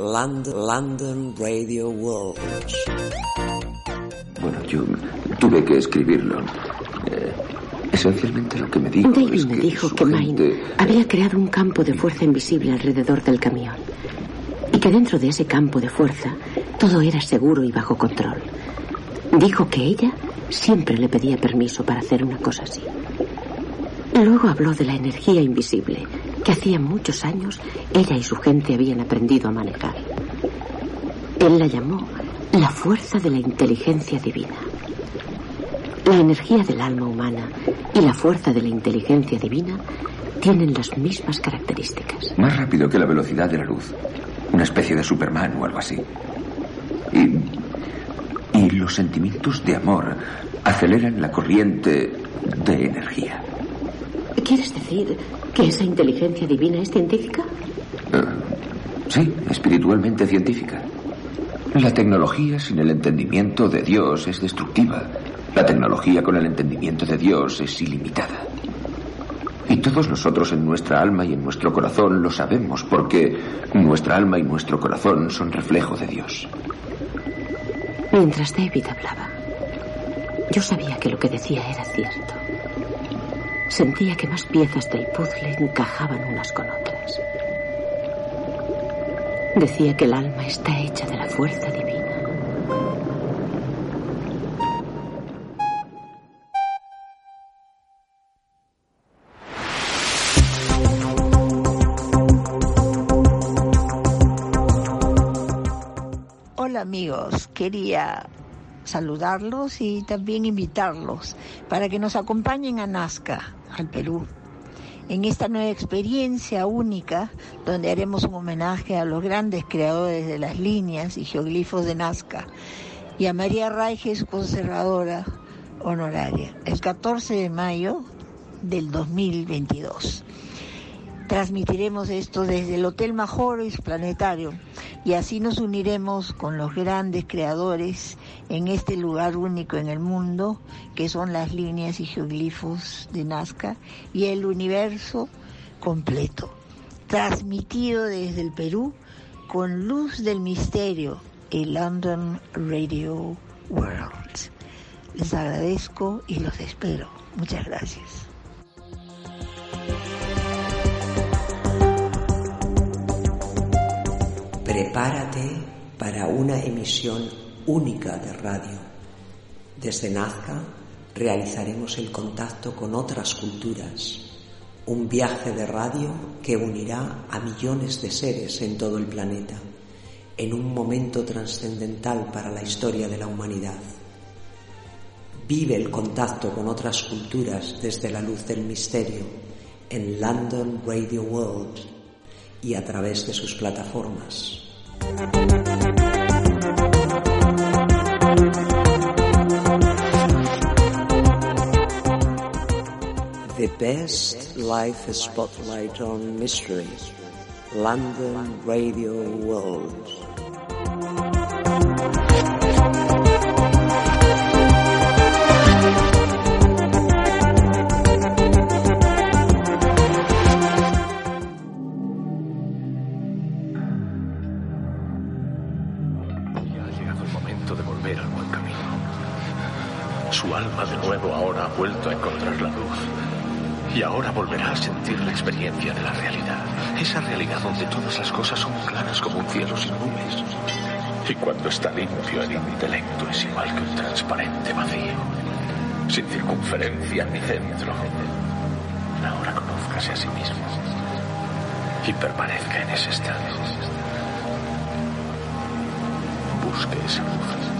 London, London Radio World. Bueno, yo tuve que escribirlo. Eh, esencialmente lo que me dijo David es me que dijo su que gente- Mine había creado un campo de fuerza invisible alrededor del camión. Y que dentro de ese campo de fuerza todo era seguro y bajo control. Dijo que ella siempre le pedía permiso para hacer una cosa así. Luego habló de la energía invisible que hacía muchos años ella y su gente habían aprendido a manejar. Él la llamó la fuerza de la inteligencia divina. La energía del alma humana y la fuerza de la inteligencia divina tienen las mismas características. Más rápido que la velocidad de la luz. Una especie de Superman o algo así. Y, y los sentimientos de amor aceleran la corriente de energía. ¿Quieres decir que esa inteligencia divina es científica? Eh, sí, espiritualmente científica. La tecnología sin el entendimiento de Dios es destructiva. La tecnología con el entendimiento de Dios es ilimitada. Y todos nosotros en nuestra alma y en nuestro corazón lo sabemos porque nuestra alma y nuestro corazón son reflejo de Dios. Mientras David hablaba, yo sabía que lo que decía era cierto. Sentía que más piezas del puzzle encajaban unas con otras. Decía que el alma está hecha de la fuerza divina. Hola amigos, quería saludarlos y también invitarlos para que nos acompañen a Nazca, al Perú, en esta nueva experiencia única donde haremos un homenaje a los grandes creadores de las líneas y geoglifos de Nazca y a María Raiges, conservadora honoraria, el 14 de mayo del 2022. Transmitiremos esto desde el Hotel Majoris Planetario y así nos uniremos con los grandes creadores en este lugar único en el mundo, que son las líneas y geoglifos de Nazca y el universo completo. Transmitido desde el Perú con luz del misterio, el London Radio World. Les agradezco y los espero. Muchas gracias. Prepárate para una emisión única de radio. Desde Nazca realizaremos el contacto con otras culturas, un viaje de radio que unirá a millones de seres en todo el planeta, en un momento trascendental para la historia de la humanidad. Vive el contacto con otras culturas desde la luz del misterio en London Radio World y a través de sus plataformas. The best life spotlight on mystery. London Radio World. Vuelto a encontrar la luz. Y ahora volverá a sentir la experiencia de la realidad. Esa realidad donde todas las cosas son claras como un cielo sin nubes. Y cuando está limpio el intelecto es igual que un transparente vacío. Sin circunferencia ni centro. Ahora conózcase a sí mismo. Y permanezca en ese estado. Busque esa luz.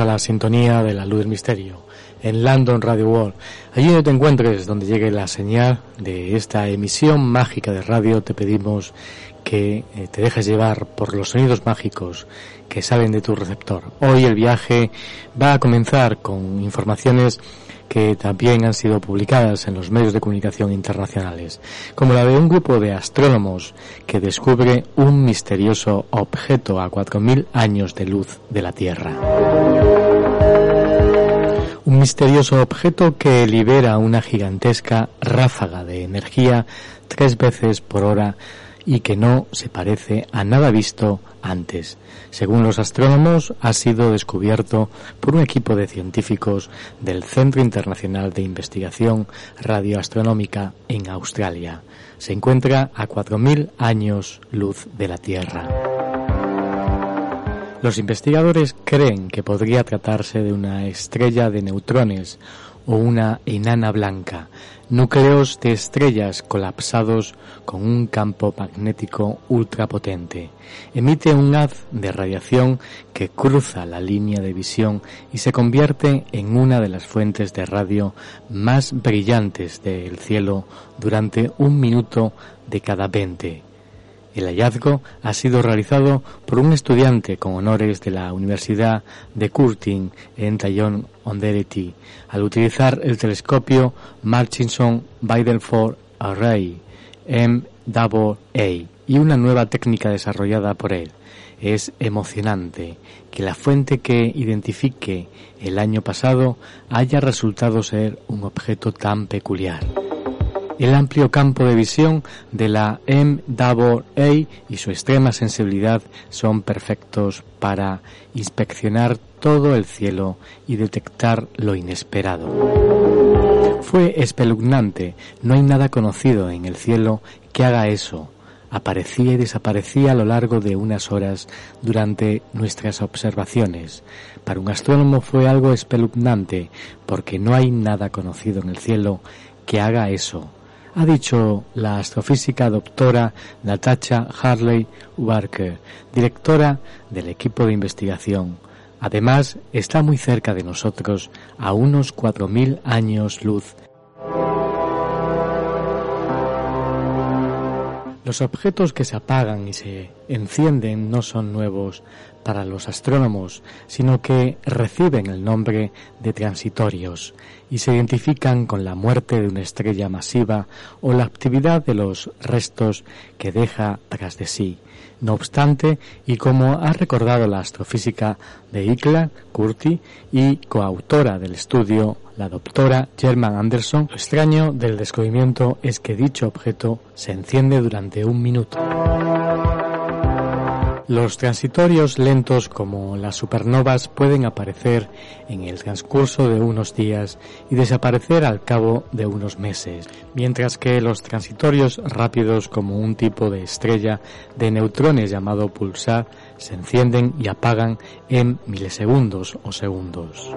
A la sintonía de la luz del misterio en London Radio World. Allí donde te encuentres, donde llegue la señal de esta emisión mágica de radio, te pedimos que eh, te dejes llevar por los sonidos mágicos que salen de tu receptor. Hoy el viaje va a comenzar con informaciones que también han sido publicadas en los medios de comunicación internacionales, como la de un grupo de astrónomos que descubre un misterioso objeto a 4.000 años de luz de la Tierra. Un misterioso objeto que libera una gigantesca ráfaga de energía tres veces por hora y que no se parece a nada visto antes. Según los astrónomos, ha sido descubierto por un equipo de científicos del Centro Internacional de Investigación Radioastronómica en Australia. Se encuentra a 4.000 años luz de la Tierra. Los investigadores creen que podría tratarse de una estrella de neutrones o una enana blanca, núcleos de estrellas colapsados con un campo magnético ultrapotente. Emite un haz de radiación que cruza la línea de visión y se convierte en una de las fuentes de radio más brillantes del cielo durante un minuto de cada veinte. El hallazgo ha sido realizado por un estudiante con honores de la Universidad de Curtin en Taillon Onderety al utilizar el telescopio Murchison Biddleford Array MAA y una nueva técnica desarrollada por él. Es emocionante que la fuente que identifique el año pasado haya resultado ser un objeto tan peculiar. El amplio campo de visión de la MAA y su extrema sensibilidad son perfectos para inspeccionar todo el cielo y detectar lo inesperado. Fue espeluznante, no hay nada conocido en el cielo que haga eso. Aparecía y desaparecía a lo largo de unas horas durante nuestras observaciones. Para un astrónomo fue algo espeluznante, porque no hay nada conocido en el cielo que haga eso ha dicho la astrofísica doctora Natasha Harley Walker, directora del equipo de investigación. Además, está muy cerca de nosotros, a unos 4.000 años luz. Los objetos que se apagan y se encienden no son nuevos para los astrónomos, sino que reciben el nombre de transitorios y se identifican con la muerte de una estrella masiva o la actividad de los restos que deja tras de sí. No obstante, y como ha recordado la astrofísica de ICLA, Curti, y coautora del estudio, la doctora German Anderson, lo extraño del descubrimiento es que dicho objeto se enciende durante un minuto. Los transitorios lentos como las supernovas pueden aparecer en el transcurso de unos días y desaparecer al cabo de unos meses, mientras que los transitorios rápidos como un tipo de estrella de neutrones llamado pulsar se encienden y apagan en milisegundos o segundos.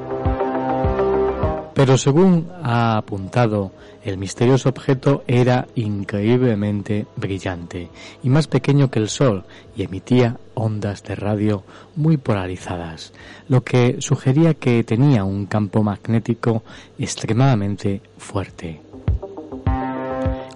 Pero según ha apuntado, el misterioso objeto era increíblemente brillante y más pequeño que el Sol y emitía ondas de radio muy polarizadas, lo que sugería que tenía un campo magnético extremadamente fuerte.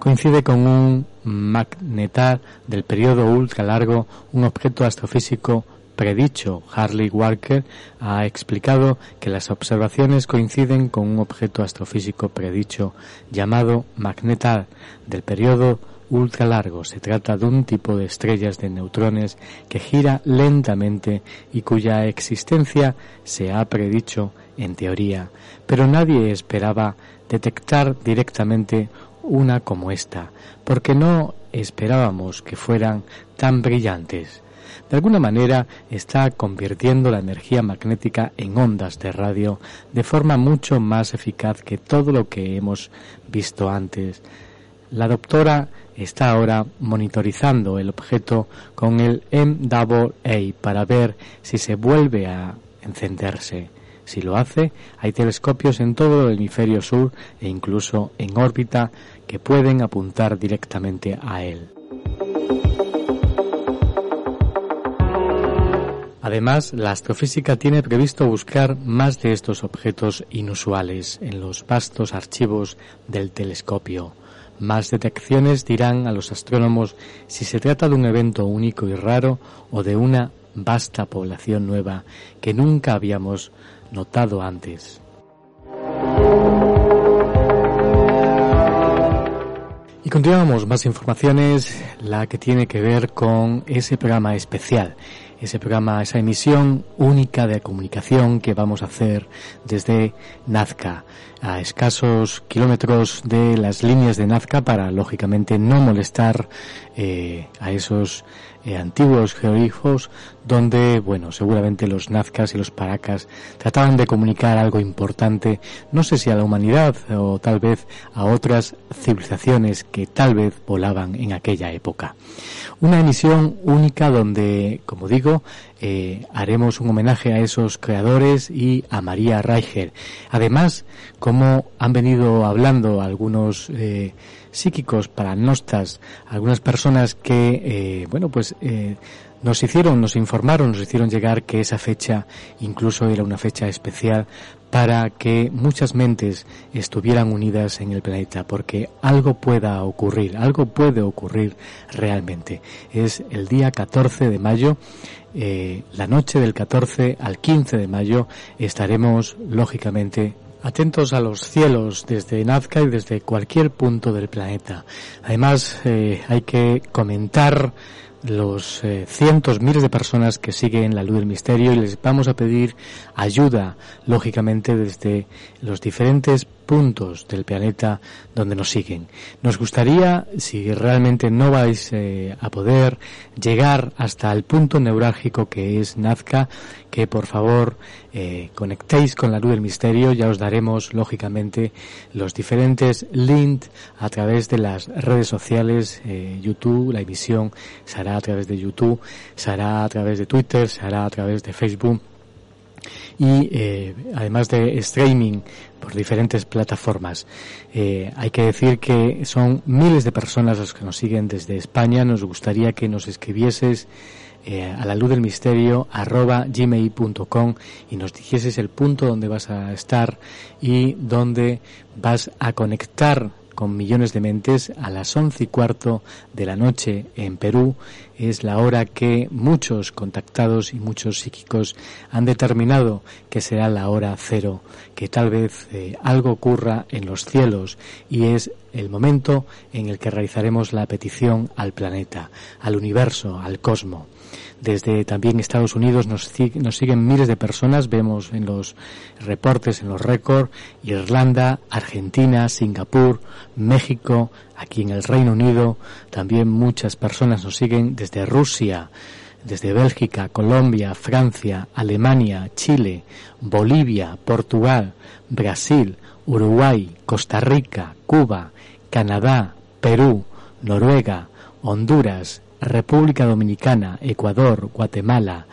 Coincide con un magnetar del periodo ultra largo, un objeto astrofísico predicho, Harley Walker ha explicado que las observaciones coinciden con un objeto astrofísico predicho llamado magnetar del periodo ultra largo. Se trata de un tipo de estrellas de neutrones que gira lentamente y cuya existencia se ha predicho en teoría, pero nadie esperaba detectar directamente una como esta, porque no esperábamos que fueran tan brillantes de alguna manera está convirtiendo la energía magnética en ondas de radio de forma mucho más eficaz que todo lo que hemos visto antes. La doctora está ahora monitorizando el objeto con el MAA para ver si se vuelve a encenderse. Si lo hace, hay telescopios en todo el hemisferio sur e incluso en órbita que pueden apuntar directamente a él. Además, la astrofísica tiene previsto buscar más de estos objetos inusuales en los vastos archivos del telescopio. Más detecciones dirán a los astrónomos si se trata de un evento único y raro o de una vasta población nueva que nunca habíamos notado antes. Y continuamos más informaciones, la que tiene que ver con ese programa especial, ese programa, esa emisión única de comunicación que vamos a hacer desde Nazca, a escasos kilómetros de las líneas de Nazca para, lógicamente, no molestar eh, a esos eh, antiguos geoglifos donde, bueno, seguramente los nazcas y los paracas trataban de comunicar algo importante, no sé si a la humanidad o tal vez a otras civilizaciones que tal vez volaban en aquella época. Una emisión única donde, como digo, eh, haremos un homenaje a esos creadores y a María Reicher. Además, como han venido hablando algunos eh, psíquicos, paranostas, algunas personas que, eh, bueno, pues eh, nos hicieron, nos informaron, nos hicieron llegar que esa fecha incluso era una fecha especial para que muchas mentes estuvieran unidas en el planeta, porque algo pueda ocurrir, algo puede ocurrir realmente. Es el día 14 de mayo, eh, la noche del 14 al 15 de mayo estaremos lógicamente atentos a los cielos desde Nazca y desde cualquier punto del planeta. Además, eh, hay que comentar los eh, cientos, miles de personas que siguen la luz del misterio y les vamos a pedir ayuda, lógicamente, desde los diferentes puntos del planeta donde nos siguen. Nos gustaría, si realmente no vais eh, a poder llegar hasta el punto neurálgico que es Nazca, que por favor eh, conectéis con la luz del misterio. Ya os daremos, lógicamente, los diferentes links a través de las redes sociales, eh, YouTube, la emisión se hará a través de YouTube, se hará a través de Twitter, se hará a través de Facebook y eh, además de streaming por diferentes plataformas. Eh, hay que decir que son miles de personas los que nos siguen desde España. Nos gustaría que nos escribieses eh, a la luz del misterio arroba gmail.com y nos dijeses el punto donde vas a estar y donde vas a conectar con millones de mentes a las once y cuarto de la noche en Perú es la hora que muchos contactados y muchos psíquicos han determinado que será la hora cero, que tal vez eh, algo ocurra en los cielos y es el momento en el que realizaremos la petición al planeta, al universo, al cosmos. Desde también Estados Unidos nos, nos siguen miles de personas, vemos en los reportes, en los récords, Irlanda, Argentina, Singapur, México, aquí en el Reino Unido, también muchas personas nos siguen desde Rusia, desde Bélgica, Colombia, Francia, Alemania, Chile, Bolivia, Portugal, Brasil, Uruguay, Costa Rica, Cuba, Canadá, Perú, Noruega, Honduras, República Dominicana, Ecuador, Guatemala,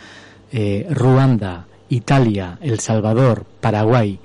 eh, Ruanda, Italia, El Salvador, Paraguay,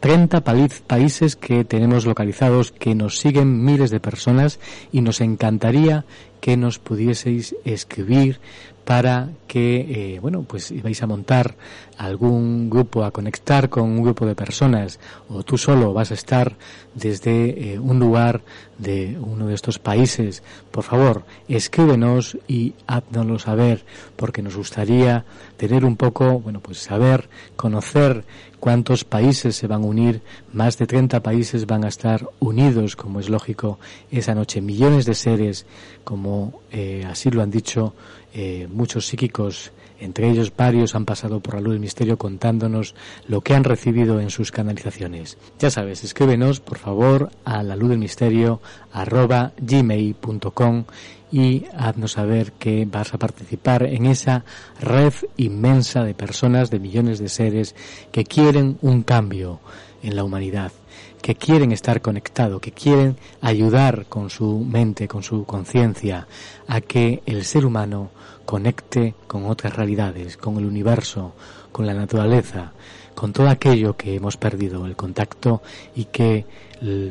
30 países que tenemos localizados que nos siguen miles de personas y nos encantaría que nos pudieseis escribir para que, eh, bueno, pues vais a montar algún grupo, a conectar con un grupo de personas, o tú solo vas a estar desde eh, un lugar de uno de estos países, por favor, escríbenos y háznoslo saber, porque nos gustaría tener un poco, bueno, pues saber, conocer cuántos países se van a unir, más de 30 países van a estar unidos, como es lógico, esa noche, millones de seres, como eh, así lo han dicho eh, muchos psíquicos, entre ellos varios, han pasado por la luz del misterio contándonos lo que han recibido en sus canalizaciones. Ya sabes, escríbenos por favor a la luz del misterio arroba gmail.com y haznos saber que vas a participar en esa red inmensa de personas, de millones de seres que quieren un cambio en la humanidad que quieren estar conectados, que quieren ayudar con su mente, con su conciencia, a que el ser humano conecte con otras realidades, con el universo, con la naturaleza, con todo aquello que hemos perdido el contacto y que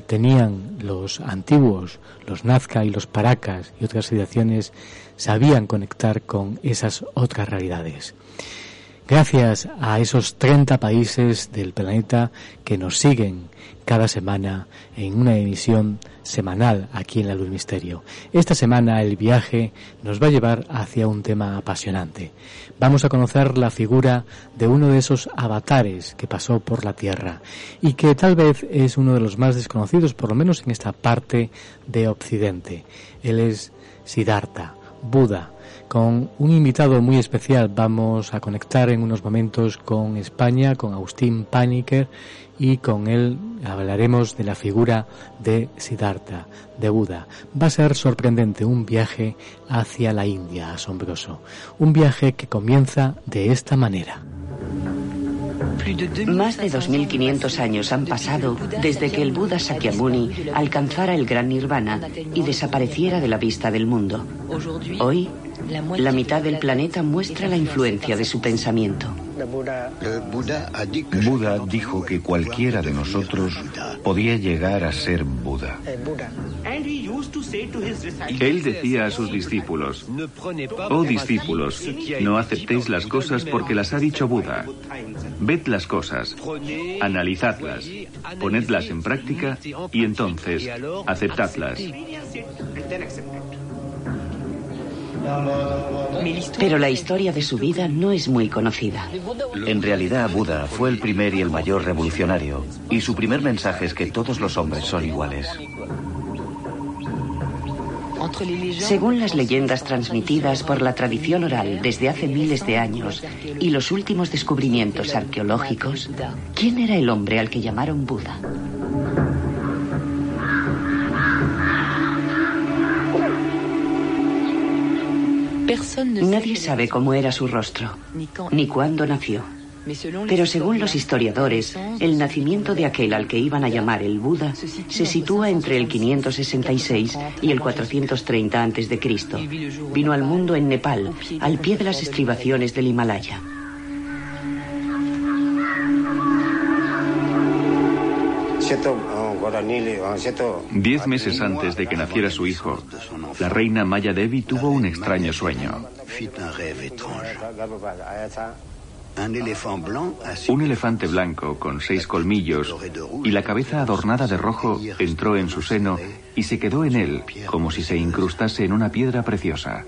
tenían los antiguos, los Nazca y los Paracas y otras civilizaciones, sabían conectar con esas otras realidades. Gracias a esos 30 países del planeta que nos siguen cada semana en una emisión semanal aquí en la Luz Misterio. Esta semana el viaje nos va a llevar hacia un tema apasionante. Vamos a conocer la figura de uno de esos avatares que pasó por la Tierra y que tal vez es uno de los más desconocidos, por lo menos en esta parte de Occidente. Él es Siddhartha, Buda, con un invitado muy especial. Vamos a conectar en unos momentos con España, con Agustín Paniker y con él hablaremos de la figura de Siddhartha, de Buda. Va a ser sorprendente un viaje hacia la India, asombroso. Un viaje que comienza de esta manera. Más de 2.500 años han pasado desde que el Buda Sakyamuni alcanzara el gran nirvana y desapareciera de la vista del mundo. Hoy, la mitad del planeta muestra la influencia de su pensamiento. Buda dijo que cualquiera de nosotros podía llegar a ser Buda. Él decía a sus discípulos, oh discípulos, no aceptéis las cosas porque las ha dicho Buda. Ved las cosas, analizadlas, ponedlas en práctica y entonces aceptadlas. Pero la historia de su vida no es muy conocida. En realidad, Buda fue el primer y el mayor revolucionario, y su primer mensaje es que todos los hombres son iguales. Según las leyendas transmitidas por la tradición oral desde hace miles de años y los últimos descubrimientos arqueológicos, ¿quién era el hombre al que llamaron Buda? Nadie sabe cómo era su rostro, ni cuándo nació. Pero según los historiadores, el nacimiento de aquel al que iban a llamar el Buda se sitúa entre el 566 y el 430 a.C. Vino al mundo en Nepal, al pie de las estribaciones del Himalaya. Diez meses antes de que naciera su hijo, la reina Maya Devi tuvo un extraño sueño. Un elefante blanco con seis colmillos y la cabeza adornada de rojo entró en su seno y se quedó en él como si se incrustase en una piedra preciosa.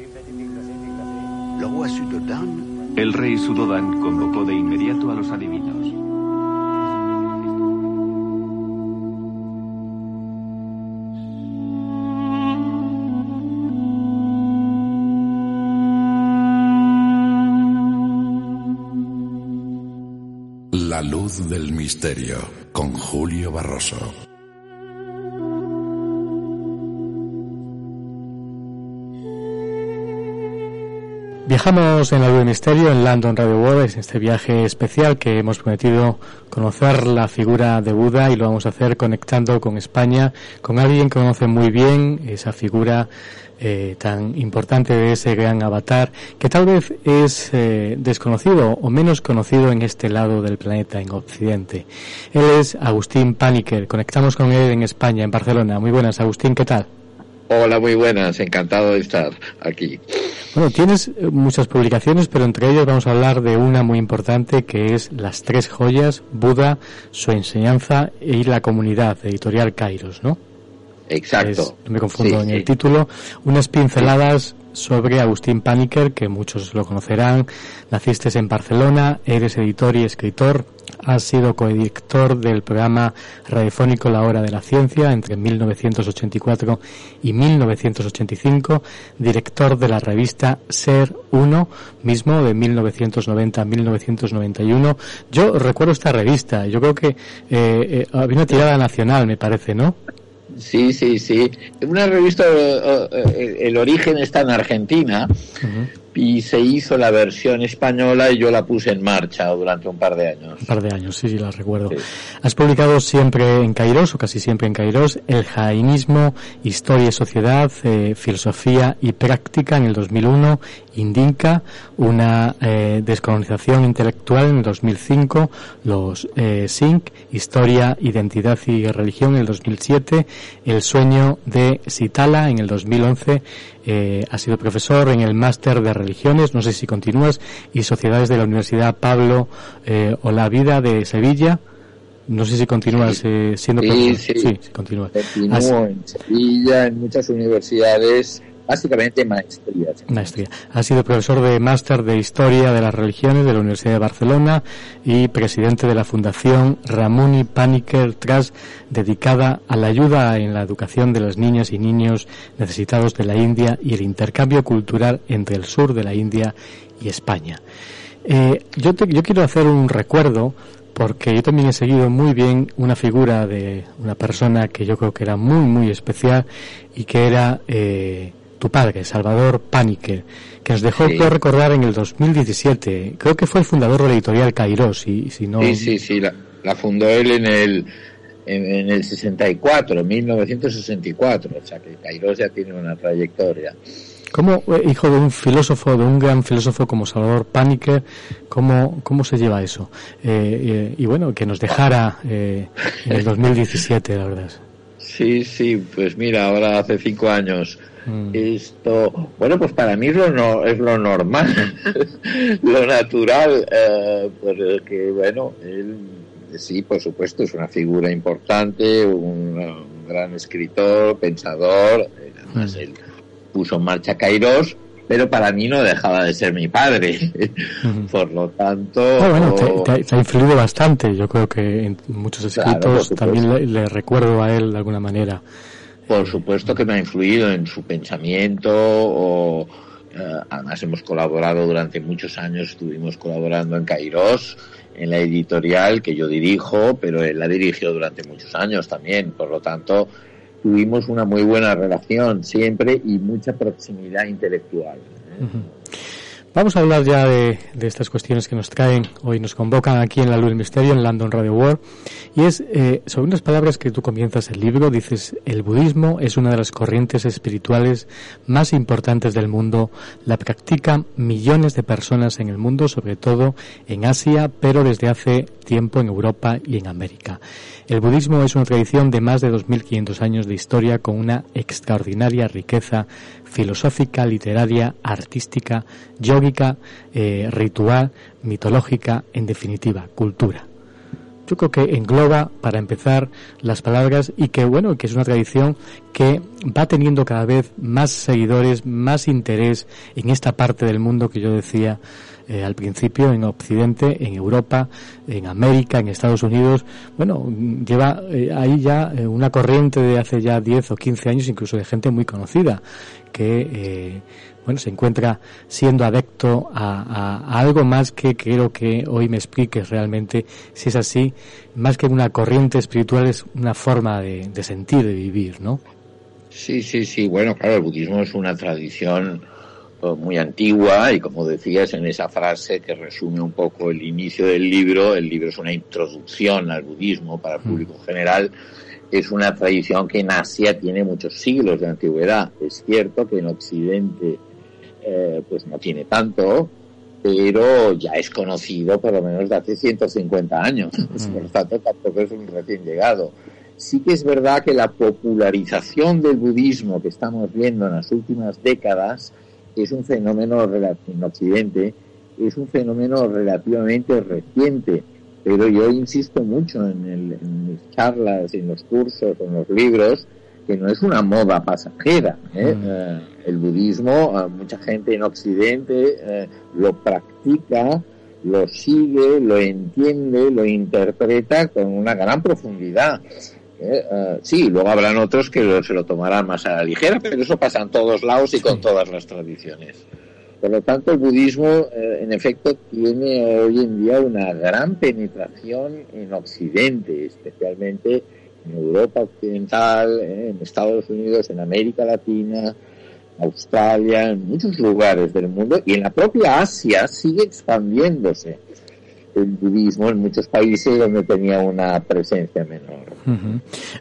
El rey Sudodan convocó de inmediato a los adivinos. La luz del misterio con Julio Barroso. Viajamos en la luz del misterio en London Radio World, en este viaje especial que hemos prometido conocer la figura de Buda y lo vamos a hacer conectando con España, con alguien que conoce muy bien esa figura eh, tan importante de ese gran avatar que tal vez es eh, desconocido o menos conocido en este lado del planeta, en Occidente. Él es Agustín Paniker. Conectamos con él en España, en Barcelona. Muy buenas, Agustín, ¿qué tal? Hola, muy buenas, encantado de estar aquí. Bueno, tienes eh, muchas publicaciones, pero entre ellas vamos a hablar de una muy importante que es Las tres joyas, Buda, su enseñanza y la comunidad, editorial Kairos, ¿no? Exacto. no me confundo en el título. Unas pinceladas sobre Agustín Paniker, que muchos lo conocerán. Naciste en Barcelona, eres editor y escritor. Has sido coeditor del programa radiofónico La Hora de la Ciencia entre 1984 y 1985, director de la revista Ser 1, mismo de 1990 a 1991. Yo recuerdo esta revista, yo creo que eh, eh, había una tirada nacional, me parece, ¿no? Sí, sí, sí. Una revista, el origen está en Argentina y se hizo la versión española y yo la puse en marcha durante un par de años. Un par de años, sí, sí, la recuerdo. Has publicado siempre en Kairos, o casi siempre en Kairos, El jainismo, Historia y Sociedad, eh, Filosofía y Práctica en el 2001, Indica, una eh, descolonización intelectual en el 2005, los eh, SINC, Historia, Identidad y Religión en el 2007, El sueño de Sitala en el 2011, eh, ha sido profesor en el Máster de religiones, no sé si continúas, y sociedades de la Universidad Pablo eh, o la Vida de Sevilla. No sé si continúas eh, siendo sí, Sí, sí, sí continúas. Continúo en Sevilla, en muchas universidades básicamente maestría. Maestría. Ha sido profesor de máster de Historia de las Religiones de la Universidad de Barcelona y presidente de la Fundación Ramuni Paniker Trust, dedicada a la ayuda en la educación de las niñas y niños necesitados de la India y el intercambio cultural entre el sur de la India y España. Eh, yo, yo quiero hacer un recuerdo porque yo también he seguido muy bien una figura de una persona que yo creo que era muy, muy especial y que era eh, tu padre, Salvador Pánique, que nos dejó, recordar, en el 2017. Creo que fue el fundador de la editorial Kairos, y si no... Sí, sí, sí, la, fundó él en el, en, el 64, 1964, o sea que Kairos ya tiene una trayectoria. ¿Cómo, eh, hijo de un filósofo, de un gran filósofo como Salvador Pánique, cómo, cómo se lleva eso? Eh, eh, y bueno, que nos dejara en el 2017, la verdad. Sí, sí, pues mira, ahora hace cinco años Mm. Esto, bueno, pues para mí es lo, no, es lo normal, lo natural, eh, porque, bueno, él sí, por supuesto, es una figura importante, un, gran escritor, pensador, además mm. él puso en marcha Kairos, pero para mí no dejaba de ser mi padre. Por lo tanto... Ah, bueno, te, ha influido bastante. Yo creo que en muchos escritos también le, recuerdo a él de alguna manera por supuesto que me ha influido en su pensamiento o eh, además hemos colaborado durante muchos años, estuvimos colaborando en Kairos, en la editorial que yo dirijo, pero él la dirigió durante muchos años también, por lo tanto tuvimos una muy buena relación siempre y mucha proximidad intelectual. Vamos a hablar ya de, estas cuestiones que nos traen, hoy nos convocan aquí en La Luz del Misterio, en London Radio World, y es eh, sobre unas palabras que tú comienzas el libro, dices, el budismo es una de las corrientes espirituales más importantes del mundo, la practican millones de personas en el mundo, sobre todo en Asia, pero desde hace tiempo en Europa y en América. El budismo es una tradición de más de 2.500 años de historia con una extraordinaria riqueza filosófica, literaria, artística, yógica, eh, ritual, mitológica, en definitiva, cultura. Yo creo que engloba, para empezar, las palabras y que, bueno, que es una tradición que va teniendo cada vez más seguidores, más interés en esta parte del mundo que yo decía eh, al principio en Occidente, en Europa, en América, en Estados Unidos. Bueno, lleva eh, ahí ya eh, una corriente de hace ya 10 o 15 años, incluso de gente muy conocida, que bueno, se encuentra siendo adepto a, algo más que quiero que hoy me expliques realmente si es así, más que una corriente espiritual es una forma de sentir, de vivir, ¿no? Sí, sí, sí. Bueno, claro, el budismo es una tradición muy antigua y como decías en esa frase que resume un poco el inicio del libro, el libro es una introducción al budismo para el mm. público general, es una tradición que en Asia tiene muchos siglos de antigüedad. Es cierto que en Occidente eh, pues no tiene tanto, pero ya es conocido por lo menos de hace 150 años, mm. por lo tanto tampoco es un recién llegado. Sí que es verdad que la popularización del budismo que estamos viendo en las últimas décadas es un fenómeno en Occidente, es un fenómeno relativamente reciente, pero yo insisto mucho en, mis charlas, en los cursos, en los libros, que no es una moda pasajera. ¿eh? Eh, el budismo, mucha gente en Occidente eh, lo practica, lo sigue, lo entiende, lo interpreta con una gran profundidad. ¿Eh? Eh, sí, luego habrán otros que se lo tomarán más a la ligera, pero eso pasa en todos lados y con todas las tradiciones. Por lo tanto, el budismo, eh, en efecto, tiene hoy en día una gran penetración en Occidente, especialmente en Europa Occidental, en Estados Unidos, en América Latina, Australia, en muchos lugares del mundo y en la propia Asia sigue expandiéndose el budismo en muchos países donde tenía una presencia menor.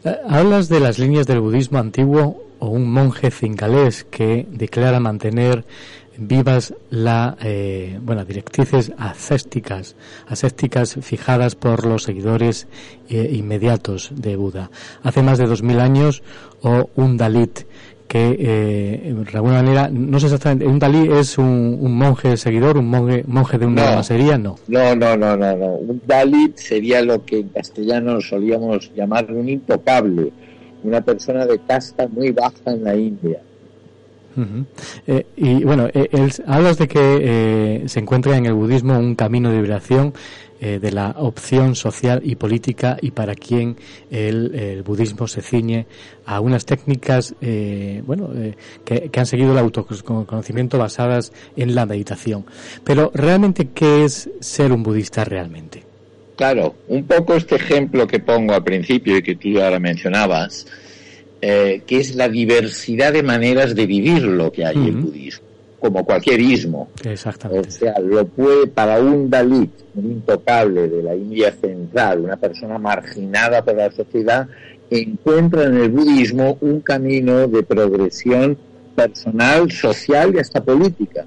Eh, hablas de las líneas del budismo antiguo o un monje cingalés que declara mantener vivas la eh, bueno directrices ascéticas ascéticas fijadas por los seguidores eh, inmediatos de Buda hace más de dos mil años o un Dalit que eh, de alguna manera, no sé exactamente, un Dalí es un, monje seguidor, un monje, monje de una no, no. No, no, no, no, no. Un Dalit sería lo que en castellano solíamos llamar un intocable, una persona de casta muy baja en la India. Eh, y bueno, eh, hablas de que eh, se encuentra en el budismo un camino de liberación de la opción social y política y para quien el, budismo se ciñe a unas técnicas bueno que, han seguido el autoconocimiento basadas en la meditación. Pero realmente, ¿qué es ser un budista realmente? Claro, un poco este ejemplo que pongo al principio y que tú ahora mencionabas, eh, que es la diversidad de maneras de vivir lo que hay en el budismo, como cualquier ismo. Exactamente. O sea, lo puede para un Dalit, un intocable de la India central, una persona marginada por la sociedad, encuentra en el budismo un camino de progresión personal, social y hasta política.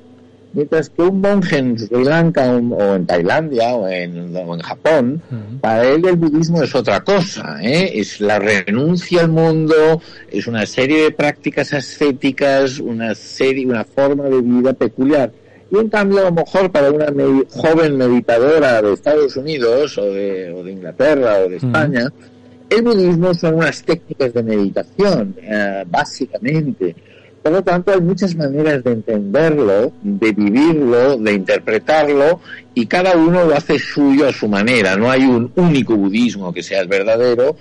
Mientras que un monje en Sri Lanka o en Tailandia o en, en Japón, para él el budismo es otra cosa, ¿eh? es la renuncia al mundo, es una serie de prácticas ascéticas, una serie, una forma de vida peculiar. Y en cambio, a lo mejor para una joven meditadora de Estados Unidos o de, o de Inglaterra o de España, el budismo son unas técnicas de meditación, eh, básicamente por lo tanto, hay muchas maneras de entenderlo, de vivirlo, de interpretarlo, y cada uno lo hace suyo a su manera. No hay un único budismo que sea el verdadero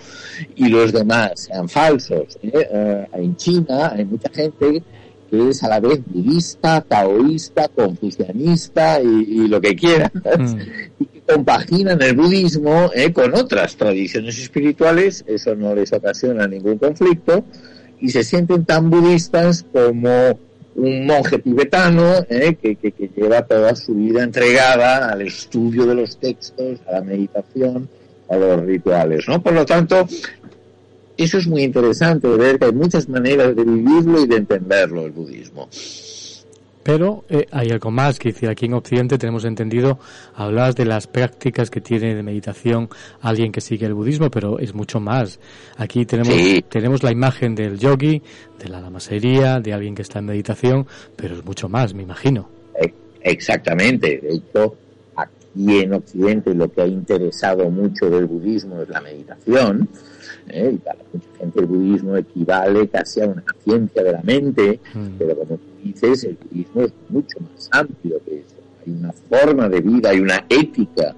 y los demás sean falsos. ¿eh? Eh, en China hay mucha gente que es a la vez budista, taoísta, confucianista y, lo que quiera, mm. y que compaginan el budismo ¿eh? con otras tradiciones espirituales, eso no les ocasiona ningún conflicto, y se sienten tan budistas como un monje tibetano eh, que, que, lleva toda su vida entregada al estudio de los textos, a la meditación, a los rituales, ¿no? Por lo tanto, eso es muy interesante ver que hay muchas maneras de vivirlo y de entenderlo el budismo. Pero eh, hay algo más que decir, aquí en Occidente tenemos entendido, hablas de las prácticas que tiene de meditación alguien que sigue el budismo, pero es mucho más. Aquí tenemos, tenemos la imagen del yogi, de la lamasería, de alguien que está en meditación, pero es mucho más, me imagino. Exactamente. De hecho, aquí en Occidente lo que ha interesado mucho del budismo es la meditación. ¿Eh? Y para mucha gente el budismo equivale casi a una ciencia de la mente, mm. pero como dices, el budismo es mucho más amplio que eso. Hay una forma de vida, hay una ética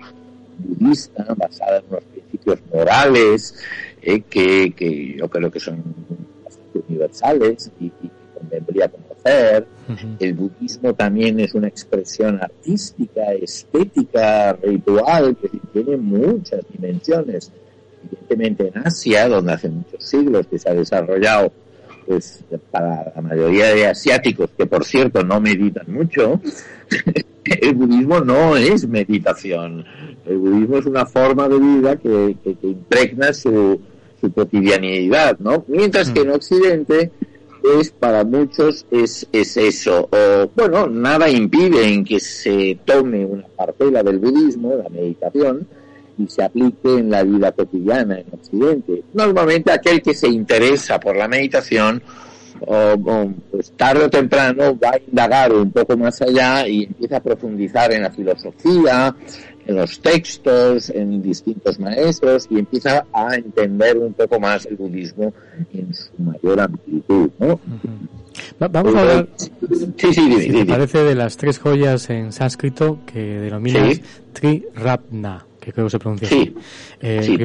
budista basada en unos principios morales eh, que, que, yo creo que son bastante universales y, que convendría conocer. El budismo también es una expresión artística, estética, ritual, que tiene muchas dimensiones. Evidentemente en Asia, donde hace muchos siglos que se ha desarrollado pues para la mayoría de asiáticos, que por cierto no meditan mucho, el budismo no es meditación. El budismo es una forma de vida que, impregna su, su cotidianidad, ¿no? Mientras que en mm. Occidente es para muchos es, es eso. O, bueno, nada impide en que se tome una partela del budismo, la meditación, y se aplique en la vida cotidiana en Occidente. Normalmente aquel que se interesa por la meditación, pues tarde o temprano va a indagar un poco más allá y empieza a profundizar en la filosofía, en los textos, en distintos maestros y empieza a entender un poco más el budismo en su mayor amplitud, ¿no? Vamos a hablar, sí, sí, parece, de las tres joyas en sánscrito que denominas Tri Ratna que creo que se pronuncia así. Eh,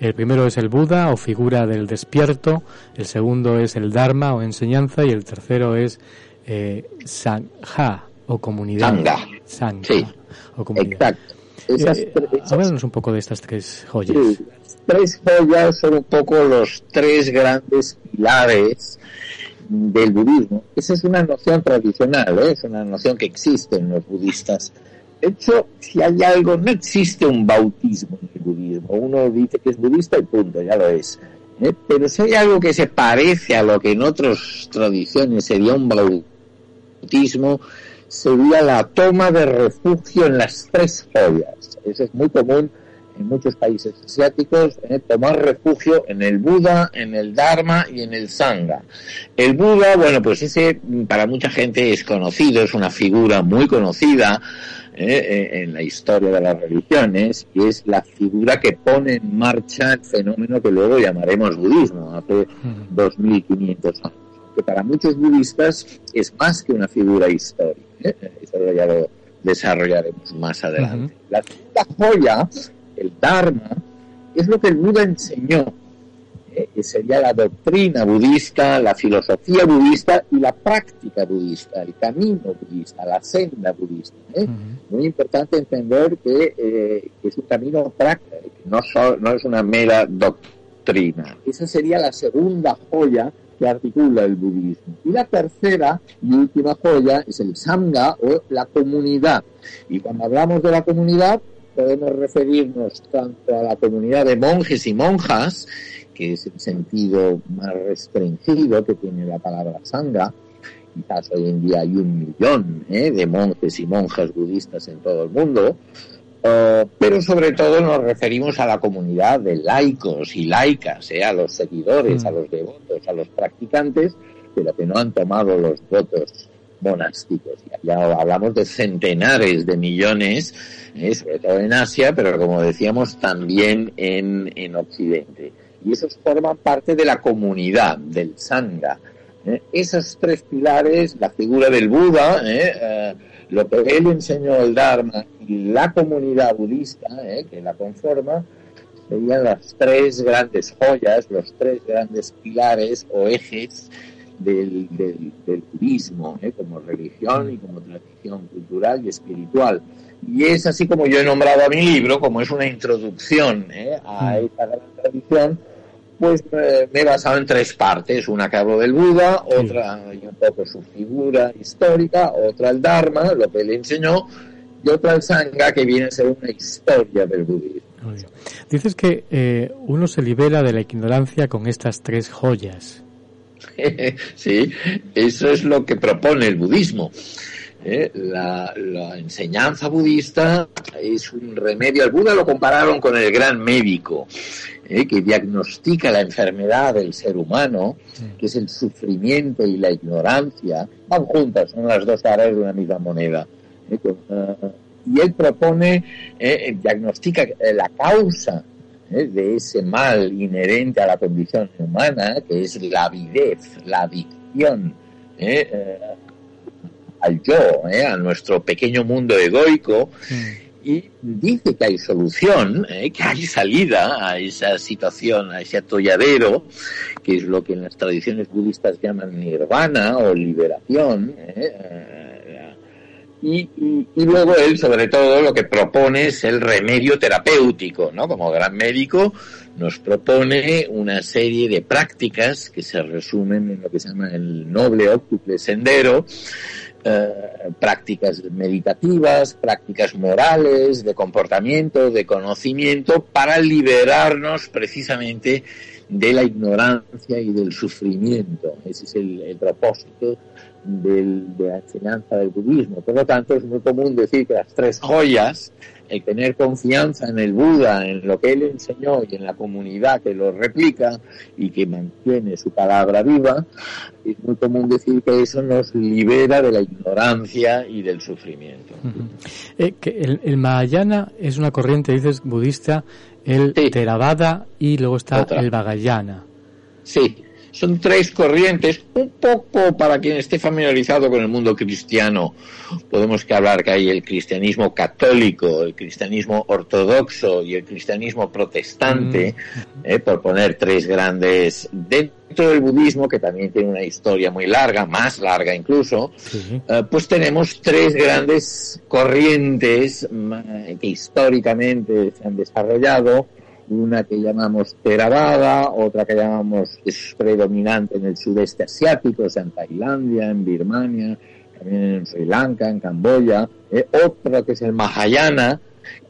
el, primero, es el Buda o figura del despierto, el segundo es el Dharma o enseñanza y el tercero es eh, Sangha o comunidad. Sangha. sí. o comunidad. Exacto. Eh, un poco de estas tres joyas. Sí. Tres joyas son un poco los tres grandes pilares del budismo. Esa es una noción tradicional, ¿eh? es una noción que existe en los budistas hecho, si hay algo, no existe un bautismo en el budismo. Uno dice que es budista y punto, ya lo es. ¿eh? Pero si hay algo que se parece a lo que en otras tradiciones sería un bautismo, sería la toma de refugio en las tres joyas. Eso es muy común en muchos países asiáticos eh, tomar refugio en el Buda, en el Dharma y en el Sangha. El Buda, bueno, pues ese para mucha gente es conocido, es una figura muy conocida eh, en la historia de las religiones y es la figura que pone en marcha el fenómeno que luego llamaremos budismo, hace 2500 años. Que para muchos budistas es más que una figura histórica. ¿eh? Eso ya lo desarrollaremos más adelante. La segunda joya el Dharma, es lo que el Buda enseñó, eh, que sería la doctrina budista, la filosofía budista y la práctica budista, el camino budista, la senda budista. ¿eh? Muy importante entender que, eh, es un camino práctico, no, no es una mera doctrina. Esa sería la segunda joya que articula el budismo. Y la tercera y última joya es el Sangha o la comunidad. Y cuando hablamos de la comunidad, podemos referirnos tanto a la comunidad de monjes y monjas, que es el sentido más restringido que tiene la palabra sangha, quizás hoy en día hay un millón ¿eh? de monjes y monjas budistas en todo el mundo, eh, pero sobre todo nos referimos a la comunidad de laicos y laicas, ¿eh? a los seguidores, a mm. los devotos, a los practicantes, pero que no han tomado los votos monásticos. Ya hablamos de centenares de millones, eh, sobre todo en Asia, pero como decíamos también en, en Occidente. Y esos forman parte de la comunidad, del Sangha. ¿eh? Esos tres pilares, la figura del Buda, ¿eh? lo que él enseñó el Dharma y la comunidad budista que la conforma, serían las tres grandes joyas, los tres grandes pilares o ejes del, del, budismo, ¿eh? como religión y como tradición cultural y espiritual. Y es así como yo he nombrado a mi libro, como es una introducción ¿eh? a mm. esta gran tradición, pues eh, me he basado en tres partes. Una que hablo del Buda, otra y un poco su figura histórica, otra el Dharma, lo que él enseñó, y otra el Sangha, que viene a ser una historia del budismo. Dices que uno se libera de la ignorancia con estas tres joyas. sí, eso es lo que propone el budismo. ¿Eh? La, enseñanza budista es un remedio. Al Buda lo compararon con el gran médico ¿eh? que diagnostica la enfermedad del ser humano, que es el sufrimiento y la ignorancia. Van juntas, son las dos caras de una misma moneda. ¿eh? y él propone, diagnostica la causa ¿eh? de ese mal inherente a la condición humana, que es la avidez, la adicción ¿eh? Eh, al yo, a nuestro pequeño mundo egoico, y dice que hay solución, que hay salida a esa situación, a ese atolladero, que es lo que en las tradiciones budistas llaman nirvana o liberación. Y, luego él, sobre todo, lo que propone es el remedio terapéutico, ¿no? Como gran médico, nos propone una serie de prácticas que se resumen en lo que se llama el noble óptuple sendero, eh, prácticas meditativas, prácticas morales, de comportamiento, de conocimiento, para liberarnos precisamente de la ignorancia y del sufrimiento. Ese es el propósito del, de la enseñanza del budismo. Por lo tanto, es muy común decir que las tres joyas, el tener confianza en el Buda, en lo que él enseñó y en la comunidad que lo replica y que mantiene su palabra viva, es muy común decir que eso nos libera de la ignorancia y del sufrimiento. Eh, que el, Mahayana es una corriente, dices, budista, el Theravada y luego está el Vagayana. Sí, son tres corrientes, un poco para quien esté familiarizado con el mundo cristiano. Podemos que hablar que hay el cristianismo católico, el cristianismo ortodoxo y el cristianismo protestante, mm. eh, por poner tres grandes dentro del budismo, que también tiene una historia muy larga, más larga incluso, eh, pues tenemos tres grandes corrientes mm, que históricamente se han desarrollado una que llamamos Theravada, otra que llamamos es predominante en el sudeste asiático, o sea, en Tailandia, en Birmania, también en Sri Lanka, en Camboya, eh, otra que es el Mahayana,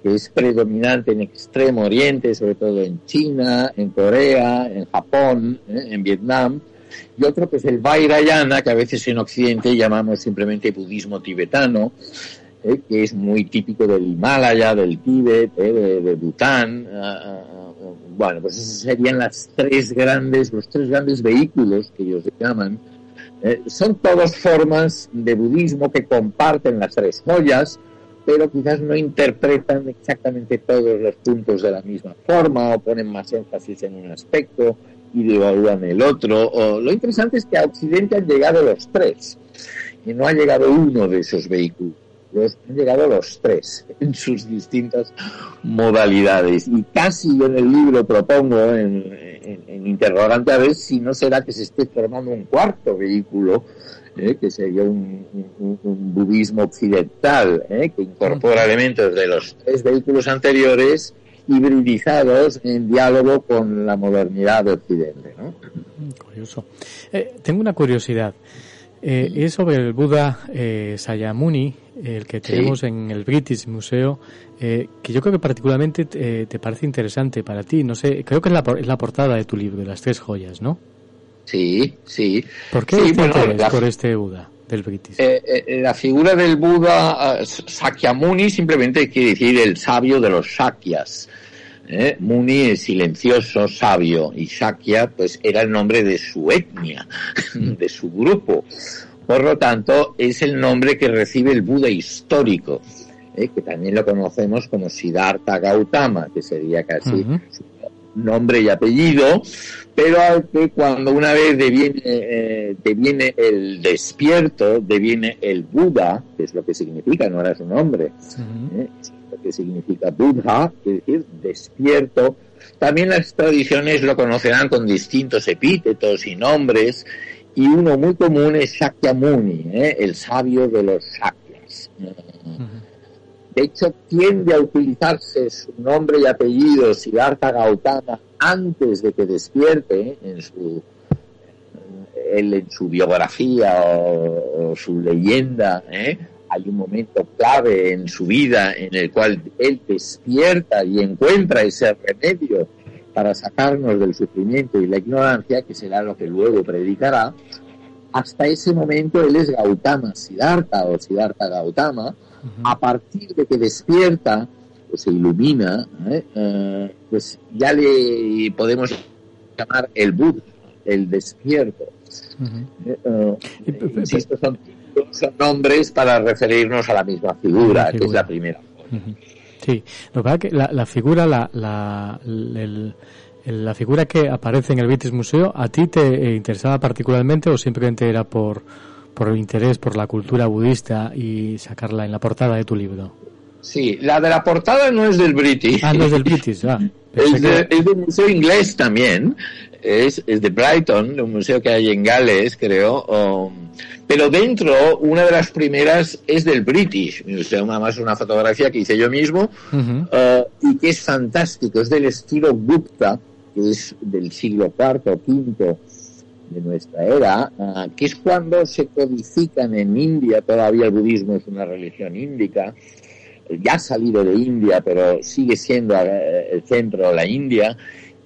que es predominante en Extremo Oriente, sobre todo en China, en Corea, en Japón, eh, en Vietnam, y otro que es el Vairayana, que a veces en Occidente llamamos simplemente budismo tibetano, eh, que es muy típico del Himalaya, del Tíbet, eh, de, Bután. Ah, ah, ah, bueno, pues esos serían las tres grandes, los tres grandes vehículos que ellos llaman. Eh, son todas formas de budismo que comparten las tres joyas, pero quizás no interpretan exactamente todos los puntos de la misma forma o ponen más énfasis en un aspecto y devalúan el otro. O, lo interesante es que a Occidente han llegado los tres y no ha llegado uno de esos vehículos. Han llegado los tres en sus distintas modalidades. Y casi en el libro propongo, en, interrogante, a ver si no será que se esté formando un cuarto vehículo ¿eh? que sería un, budismo occidental, ¿eh? que incorpora elementos de los tres vehículos anteriores hibridizados en diálogo con la modernidad de Occidente. ¿no? Curioso. Eh, tengo una curiosidad. Eh, es sobre el Buda eh, Sayamuni, el que tenemos en el British Museo, que yo creo que particularmente te, parece interesante para ti. No sé, creo que es la, es la portada de tu libro, las tres joyas, ¿no? Sí, sí. ¿Por qué este por este Buda del British? la figura del Buda Sakyamuni simplemente quiere decir el sabio de los Sakyas. ¿Eh? Muni es silencioso, sabio, y Shakya pues era el nombre de su etnia, de su grupo. Por lo tanto, es el nombre que recibe el Buda histórico, ¿eh? que también lo conocemos como Siddhartha Gautama, que sería casi su nombre y apellido, pero que cuando una vez deviene, eh, deviene el despierto, deviene el Buda, que es lo que significa, no era su nombre, que significa Buddha, es decir, despierto. También las tradiciones lo conocerán con distintos epítetos y nombres, y uno muy común es Shakyamuni, ¿eh? el sabio de los Shakyas. De hecho, tiende a utilizarse su nombre y apellido, Siddhartha Gautama, antes de que despierte en su, él en su biografía o, o su leyenda, ¿eh? Hay un momento clave en su vida en el cual él despierta y encuentra ese remedio para sacarnos del sufrimiento y la ignorancia, que será lo que luego predicará. Hasta ese momento él es Gautama Siddhartha o Siddhartha Gautama. A partir de que despierta, o se ilumina, ¿eh? Eh, pues ya le podemos llamar el Buddha, el despierto. Eh, insisto, son son nombres para referirnos a la misma figura, que es la primera. Sí, lo que pasa que la, figura, la, la, la figura que aparece en el British Museo, ¿a ti te interesaba particularmente o simplemente era por, por el interés por la cultura budista y sacarla en la portada de tu libro? Sí, la de la portada no es del British. Ah, no es del British, ah. Es, del museo inglés también. Es, es de Brighton, un museo que hay en Gales, creo. pero dentro, una de las primeras es del British Museum, además una fotografía que hice yo mismo, uh, y que es fantástico. Es del estilo Gupta, que es del siglo IV o V de nuestra era, uh, que es cuando se codifican en India, todavía el budismo es una religión índica, ya ha salido de India, pero sigue siendo eh, el centro la India.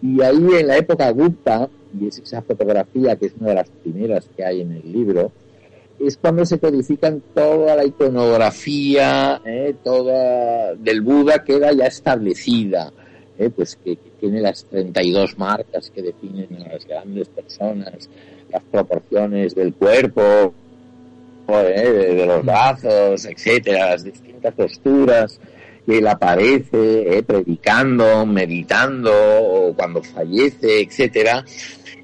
Y ahí en la época Gupta, y es esa fotografía que es una de las primeras que hay en el libro, es cuando se codifican toda la iconografía, eh, toda del Buda queda ya establecida, eh, pues que, tiene las 32 marcas que definen a las grandes personas, las proporciones del cuerpo, de, los brazos, etcétera, las distintas posturas que él aparece eh, predicando, meditando, o cuando fallece, etcétera.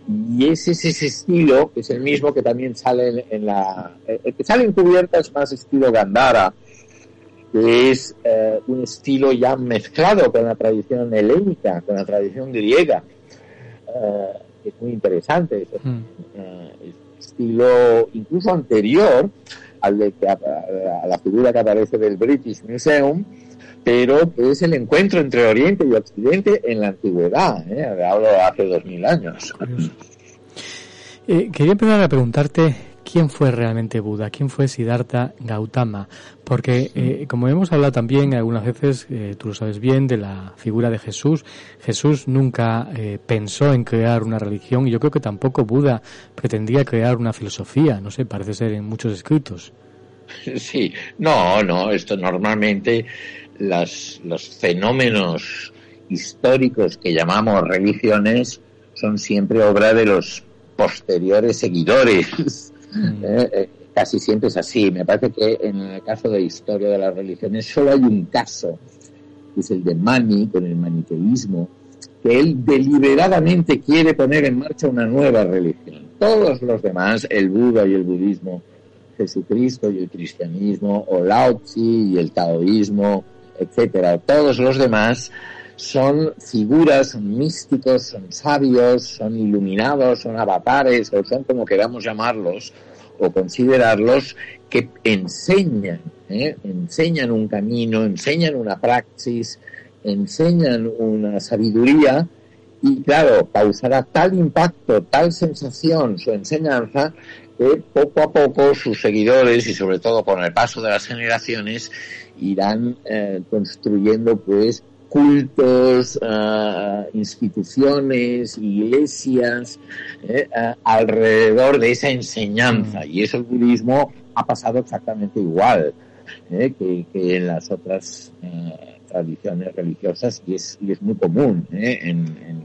Y ese es ese estilo, que es el mismo que también sale en, la... El que sale en cubiertas más estilo Gandhara, que es eh, un estilo ya mezclado con la tradición helénica, con la tradición griega. Eh, es muy interesante. Mm estilo incluso anterior al de que, a, la figura que aparece del British Museum, pero es el encuentro entre Oriente y Occidente en la antigüedad, ¿eh? hablo hace dos mil años. Eh, quería empezar a preguntarte quién fue realmente Buda, quién fue Siddhartha Gautama, porque eh, como hemos hablado también algunas veces, eh, tú lo sabes bien, de la figura de Jesús, Jesús nunca eh, pensó en crear una religión y yo creo que tampoco Buda pretendía crear una filosofía, no sé, parece ser en muchos escritos. Sí, no, no, esto normalmente las, los fenómenos históricos que llamamos religiones son siempre obra de los posteriores seguidores. Mm. Eh, eh, casi siempre es así. Me parece que en el caso de historia de las religiones solo hay un caso, que es el de Mani, con el maniqueísmo, que él deliberadamente quiere poner en marcha una nueva religión. Todos los demás, el Buda y el budismo, Jesucristo y el cristianismo, o Lao Tzu y el taoísmo, etcétera, todos los demás son figuras, son místicos, son sabios, son iluminados, son avatares, o son como queramos llamarlos, o considerarlos, que enseñan, ¿eh? enseñan un camino, enseñan una praxis, enseñan una sabiduría, y claro, causará tal impacto, tal sensación su enseñanza, que poco a poco sus seguidores y sobre todo con el paso de las generaciones irán eh, construyendo pues cultos, uh, instituciones, iglesias, eh, alrededor de esa enseñanza. Mm. Y eso el budismo ha pasado exactamente igual eh, que, que, en las otras eh, tradiciones religiosas y es, y es muy común eh, en, en,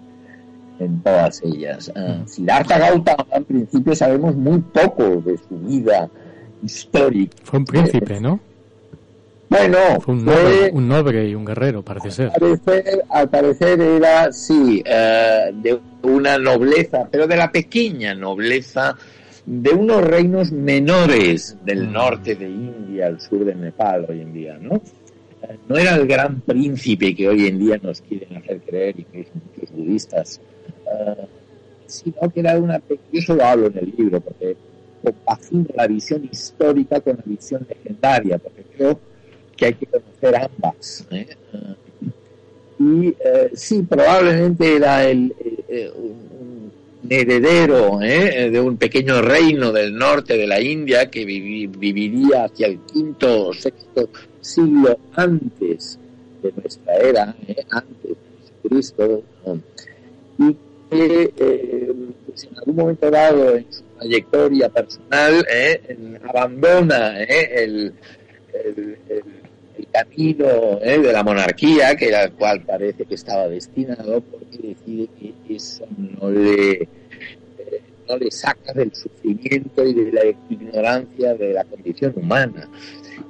en, todas ellas. Uh, Siddhartha Gautama, en principio, sabemos muy poco de su vida histórica. Fue un príncipe, ¿no? Bueno, fue un noble, y un guerrero, parece ser. Al parecer, al parecer era, sí, uh, de una nobleza, pero de la pequeña nobleza de unos reinos menores del mm. norte de India, al sur de Nepal hoy en día, ¿no? No era el gran príncipe que hoy en día nos quieren hacer creer, incluso muchos budistas, uh, sino que era una... Yo eso lo hablo en el libro, porque compagino la visión histórica con la visión legendaria, porque creo que hay que conocer ambas. ¿eh? Y eh, sí, probablemente era el, eh, un heredero de un pequeño reino del norte de la India que viviría hacia el quinto o sexto siglo antes de nuestra era, antes de Jesucristo, y que pues en algún momento dado en su trayectoria personal abandona el, el, el camino ¿eh? de la monarquía, que era el cual parece que estaba destinado, porque decide que eso no le, eh, no le saca del sufrimiento y de la ignorancia de la condición humana.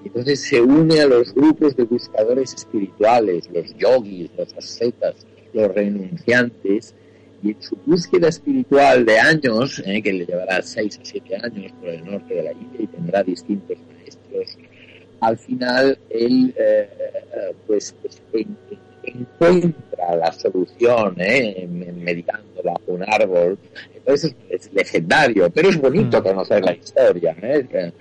Entonces se une a los grupos de buscadores espirituales, los yogis, los ascetas, los renunciantes, y en su búsqueda espiritual de años, ¿eh? que le llevará seis o siete años por el norte de la India y tendrá distintos maestros al final él eh, eh, pues, pues encuentra la solución ¿eh? meditando bajo un árbol. Entonces es, legendario, pero es bonito mm. conocer la historia. ¿eh?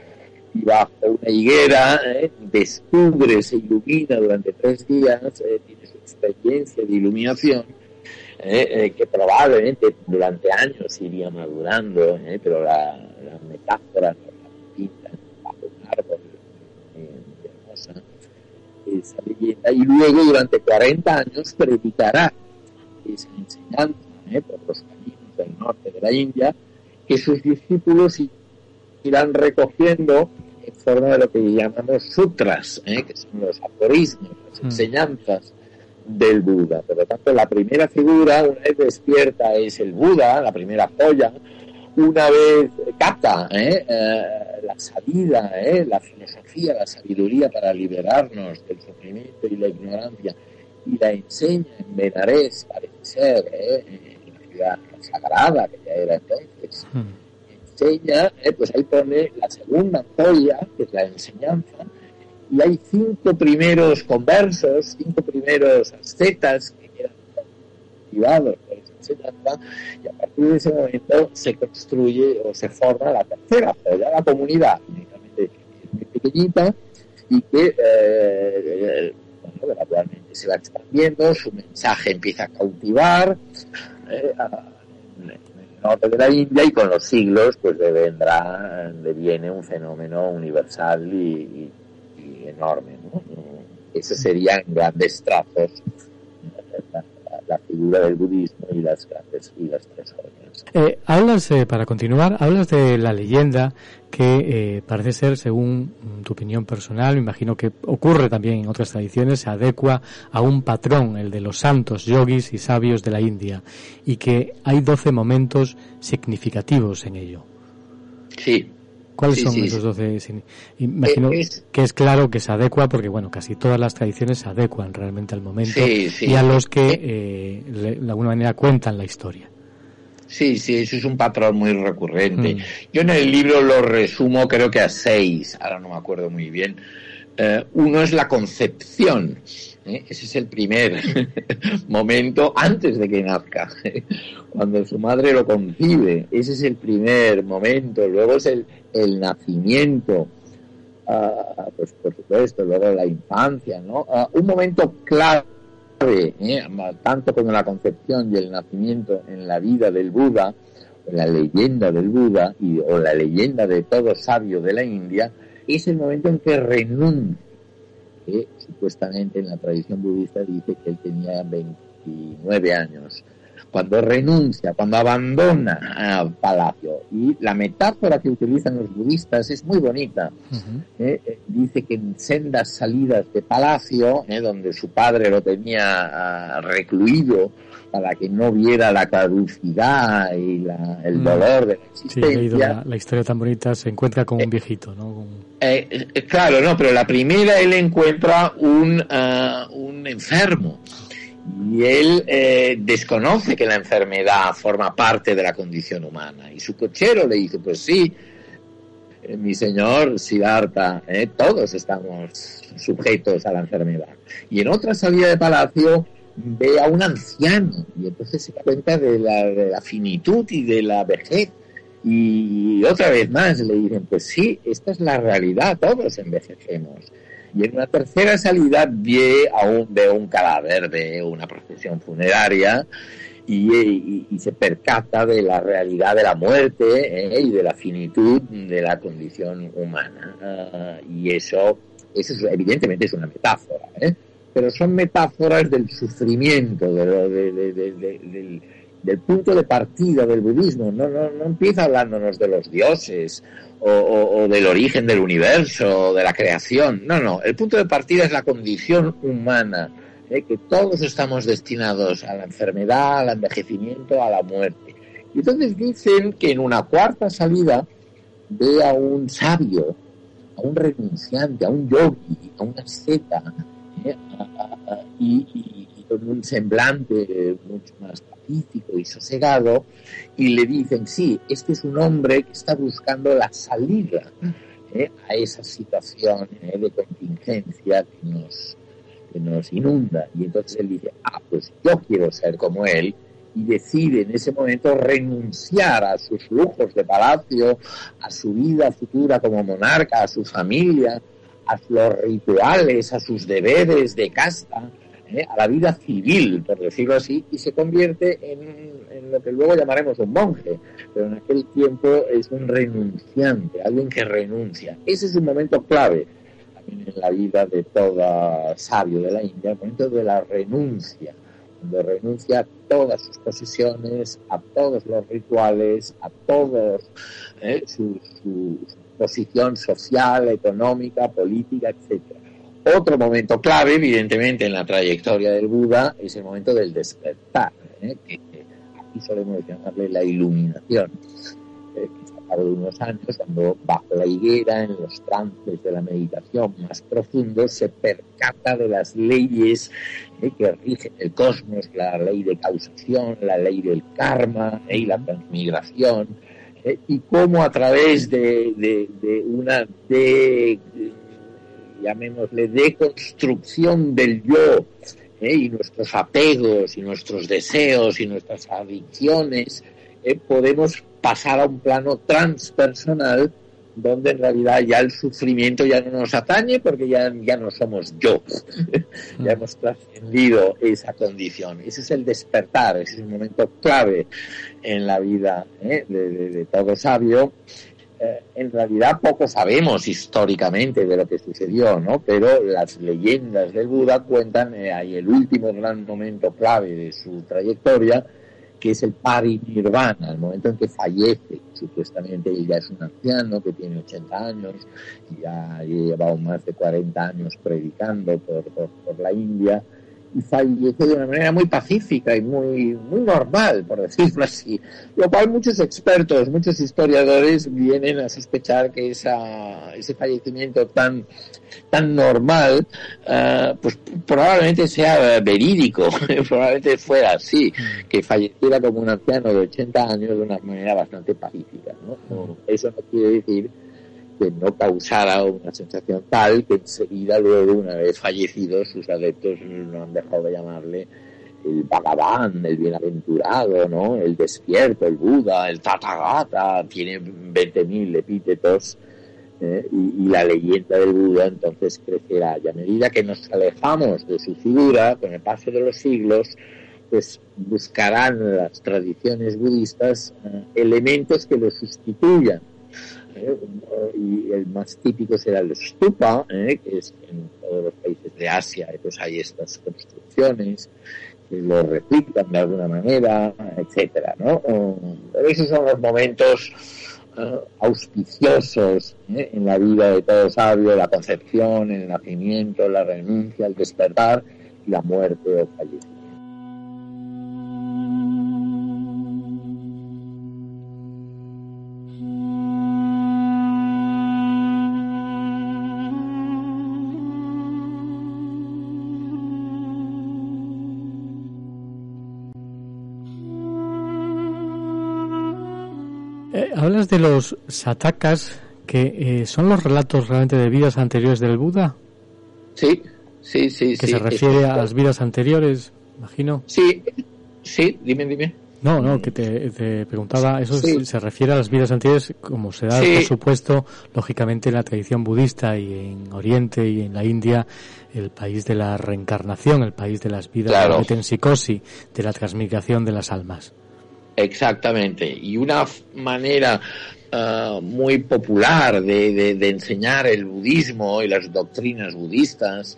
Y bajo una higuera ¿eh? descubre, se ilumina durante tres días, tiene su experiencia de iluminación. que probablemente durante años iría madurando, pero la, la metáfora la pinta bajo un árbol esa leyenda y luego durante 40 años predicará esa enseñanza ¿eh? por los caminos del norte de la India que sus discípulos irán recogiendo en forma de lo que llamamos sutras, ¿eh? que son los aforismos, las mm. enseñanzas del Buda. Por lo tanto, la primera figura, una vez despierta, es el Buda, la primera joya, una vez capta ¿eh? Eh, la salida, ¿eh? la filosofía, la sabiduría para liberarnos del sufrimiento y la ignorancia y la enseña en Benares, parece ser, en una ciudad sagrada que ya era entonces, hmm. enseña, pues ahí pone la segunda joya, que es la enseñanza, y hay cinco primeros conversos, cinco primeros ascetas que quedan y a partir de ese momento se construye o se forma la tercera joya, la comunidad, únicamente muy pequeñita y que eh, eh, gradualmente se va expandiendo, su mensaje empieza a cautivar eh, en el norte de la India y con los siglos pues le vendrá, le viene un fenómeno universal y, y, enorme. ¿no? Ese sería en grandes trazos la, la, figura del budismo y las grandes y las tres órdenes. Eh, hablas, eh, para continuar, hablas de la leyenda que eh, parece ser, según tu opinión personal, me imagino que ocurre también en otras tradiciones, se adecua a un patrón, el de los santos, yogis y sabios de la India, y que hay doce momentos significativos en ello. Sí, ¿Cuáles son esos doce? Imagino que es claro que se adecua porque, bueno, casi todas las tradiciones se adecuan realmente al momento y a los que eh, de alguna manera cuentan la historia. Sí, sí, eso es un patrón muy recurrente. Mm. Yo en el libro lo resumo creo que a seis, ahora no me acuerdo muy bien. Eh, uno es la concepción, ¿eh? ese es el primer momento antes de que nazca, cuando su madre lo concibe, ese es el primer momento, luego es el, el nacimiento, ah, pues por supuesto, luego la infancia, ¿no? Ah, un momento clave, ¿eh? tanto como la concepción y el nacimiento en la vida del Buda, la leyenda del Buda y, o la leyenda de todo sabio de la India, es el momento en que renuncia, que supuestamente en la tradición budista dice que él tenía 29 años, cuando renuncia, cuando abandona al palacio. Y la metáfora que utilizan los budistas es muy bonita. ¿eh? Eh, dice que en sendas salidas de palacio, ¿eh? donde su padre lo tenía ah, recluido para que no viera la caducidad y el mm. dolor de la existencia. Sí, la, historia tan bonita, se encuentra con un viejito, ¿no? claro, no, pero la primera él encuentra un, ah, un enfermo y él eh, desconoce que la enfermedad forma parte de la condición humana. Y su cochero le dice, pues sí, eh, mi señor Siddhartha, eh, todos estamos sujetos a la enfermedad. Y en otra salida de palacio ve a un anciano y entonces se cuenta de la, de la finitud y de la vejez. Y otra vez más le dicen, pues sí, esta es la realidad, todos envejecemos. Y en una tercera salida ve a un, un cadáver de una procesión funeraria y, se percata de la realidad de la muerte eh, y de la finitud de la condición humana. Ah, y eso, eso evidentemente es una metáfora, ¿eh? Pero son metáforas del sufrimiento, del, del punto de partida del budismo. No, no, no empieza hablándonos de los dioses o, del origen del universo, o de la creación. No, no, el punto de partida es la condición humana, ¿eh? que todos estamos destinados a la enfermedad, al envejecimiento, a la muerte. Y entonces dicen que en una cuarta salida ve a un sabio, a un renunciante, a un yogi, a una asceta, ¿eh? y, con un semblante mucho más y sosegado y le dicen, sí, este es un hombre que está buscando la salida eh, a esa situación eh, de contingencia que nos, que nos inunda. Y entonces él dice, ah, pues yo quiero ser como él y decide en ese momento renunciar a sus lujos de palacio, a su vida futura como monarca, a su familia, a los rituales, a sus deberes de casta, ¿eh? a la vida civil, por decirlo así, y se convierte en, lo que luego llamaremos un monje, pero en aquel tiempo es un renunciante, alguien que renuncia. Ese es un momento clave en la vida de todo sabio de la India, el momento de la renuncia, cuando renuncia a todas sus posesiones, a todos los rituales, a todos ¿eh? su, su posición social, económica, política, etcétera otro momento clave, evidentemente, en la trayectoria del Buda es el momento del despertar, ¿eh? que aquí solemos llamarle la iluminación, eh, que de unos años, cuando bajo la higuera, en los trances de la meditación más profundos, se percata de las leyes ¿eh? que rigen el cosmos, la ley de causación, la ley del karma y la transmigración, y cómo a través de, una de llamémosle, deconstrucción del yo ¿eh? y nuestros apegos y nuestros deseos y nuestras adicciones, ¿eh? podemos pasar a un plano transpersonal donde en realidad ya el sufrimiento ya no nos atañe porque ya, ya no somos yo, ya hemos trascendido esa condición. Ese es el despertar, ese es un momento clave en la vida ¿eh? de, de, todo sabio eh, en realidad poco sabemos históricamente de lo que sucedió, ¿no? Pero las leyendas del Buda cuentan eh, ahí el último gran momento clave de su trayectoria, que es el parinirvana, el momento en que fallece. Supuestamente ella es un anciano que tiene 80 años y ha llevado más de 40 años predicando por, por la India y falleció de una manera muy pacífica y muy, muy normal, por decirlo así. Lo cual muchos expertos, muchos historiadores vienen a sospechar que esa, ese fallecimiento tan, tan normal, uh, pues probablemente sea verídico, probablemente fuera así, que falleciera como un anciano de 80 años de una manera bastante pacífica. ¿no? Eso no quiere decir que no causara una sensación tal que enseguida luego, una vez fallecidos, sus adeptos no han dejado de llamarle el Bhagavan, el bienaventurado, ¿no? El despierto, el Buda, el Tathagata, tiene 20.000 epítetos ¿eh? y, y, la leyenda del Buda entonces crecerá. Y a medida que nos alejamos de su figura, con el paso de los siglos, pues buscarán las tradiciones budistas eh, elementos que lo sustituyan ¿eh? y el más típico será el stupa, ¿eh? que es en todos los países de Asia, pues hay estas construcciones que lo replican de alguna manera, etcétera, ¿no? Pero esos son los momentos uh, auspiciosos ¿eh? en la vida de todo sabio, la concepción, el nacimiento, la renuncia, el despertar y la muerte o fallecimiento. Hablas de los satakas, que eh, son los relatos realmente de vidas anteriores del Buda. Sí, sí, sí. Que se refiere a las vidas anteriores, imagino. Sí, sí, dime, dime. No, no, que te, preguntaba, eso se refiere a las vidas anteriores, como se da, por supuesto, lógicamente en la tradición budista y en Oriente y en la India, el país de la reencarnación, el país de las vidas de la metempsicosis, de la transmigración de las almas. Exactamente. Y una manera uh, muy popular de, de, enseñar el budismo y las doctrinas budistas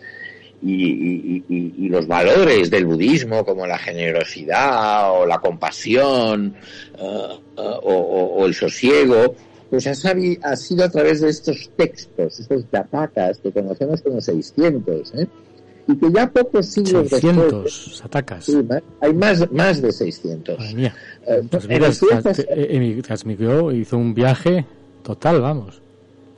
y, los valores del budismo como la generosidad o la compasión uh, uh, o, el sosiego, pues ha, ha, sido a través de estos textos, estos dapakas que conocemos como 600, ¿eh? Y que ya pocos siglos 600 después, atacas. Sí, hay más, más de 600. Madre mía. Eh, pues mira, transmitió, hizo un viaje total, vamos.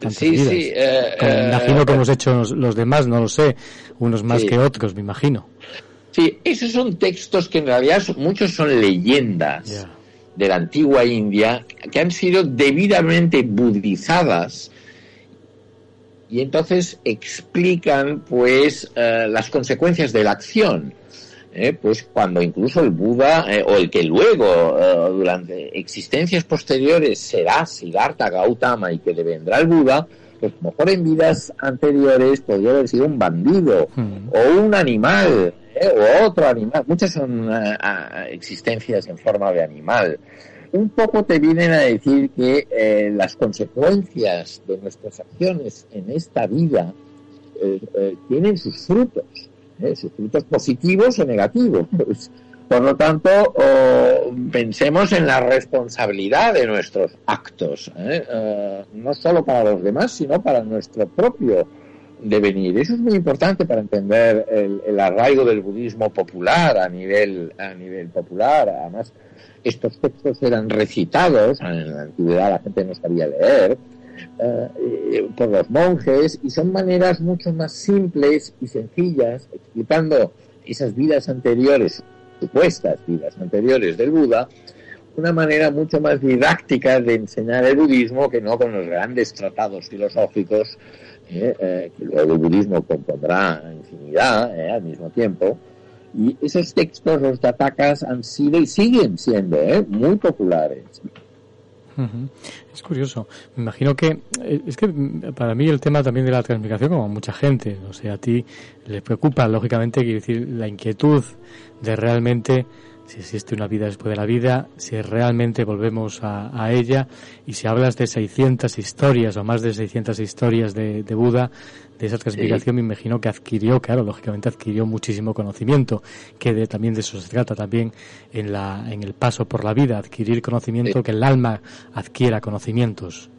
Sí, vidas. sí. Eh, Como, me imagino que hemos hecho los demás, no lo sé, unos más sí. que otros, me imagino. Sí, esos son textos que en realidad son, muchos son leyendas yeah. de la antigua India que han sido debidamente budizadas y entonces explican pues uh, las consecuencias de la acción. Eh, pues cuando incluso el Buda eh, o el que luego eh, durante existencias posteriores será Siddhartha Gautama y que devendrá el Buda, pues mejor en vidas anteriores podría haber sido un bandido hmm. o un animal o otro animal. Muchas son existencias en forma de animal un poco te vienen a decir que eh, las consecuencias de nuestras acciones en esta vida eh, eh, tienen sus frutos, sus frutos positivos o negativos. Por lo tanto, pensemos en la responsabilidad de nuestros actos, no solo para los demás, sino para nuestro propio devenir. Eso es muy importante para entender el, el arraigo del budismo popular a nivel, a nivel popular. Además, estos textos eran recitados, en la antigüedad la gente no sabía leer, eh, por los monjes, y son maneras mucho más simples y sencillas, explicando esas vidas anteriores, supuestas vidas anteriores del Buda, una manera mucho más didáctica de enseñar el budismo que no con los grandes tratados filosóficos eh, eh, que luego el budismo compondrá infinidad eh, al mismo tiempo, y esos textos, los tatacas, han sido y siguen siendo ¿eh? muy populares. Es curioso. Me imagino que eh, es que para mí el tema también de la transmigración, como a mucha gente, o sea, a ti le preocupa, lógicamente, quiere decir, la inquietud de realmente si existe una vida después de la vida, si realmente volvemos a, ella, y si hablas de 600 historias o más de 600 historias de, Buda, de esa transmigración, me imagino que adquirió, claro, lógicamente adquirió muchísimo conocimiento, que de, también de eso se trata también en, la, en el paso por la vida, adquirir conocimiento, que el alma adquiera conocimientos.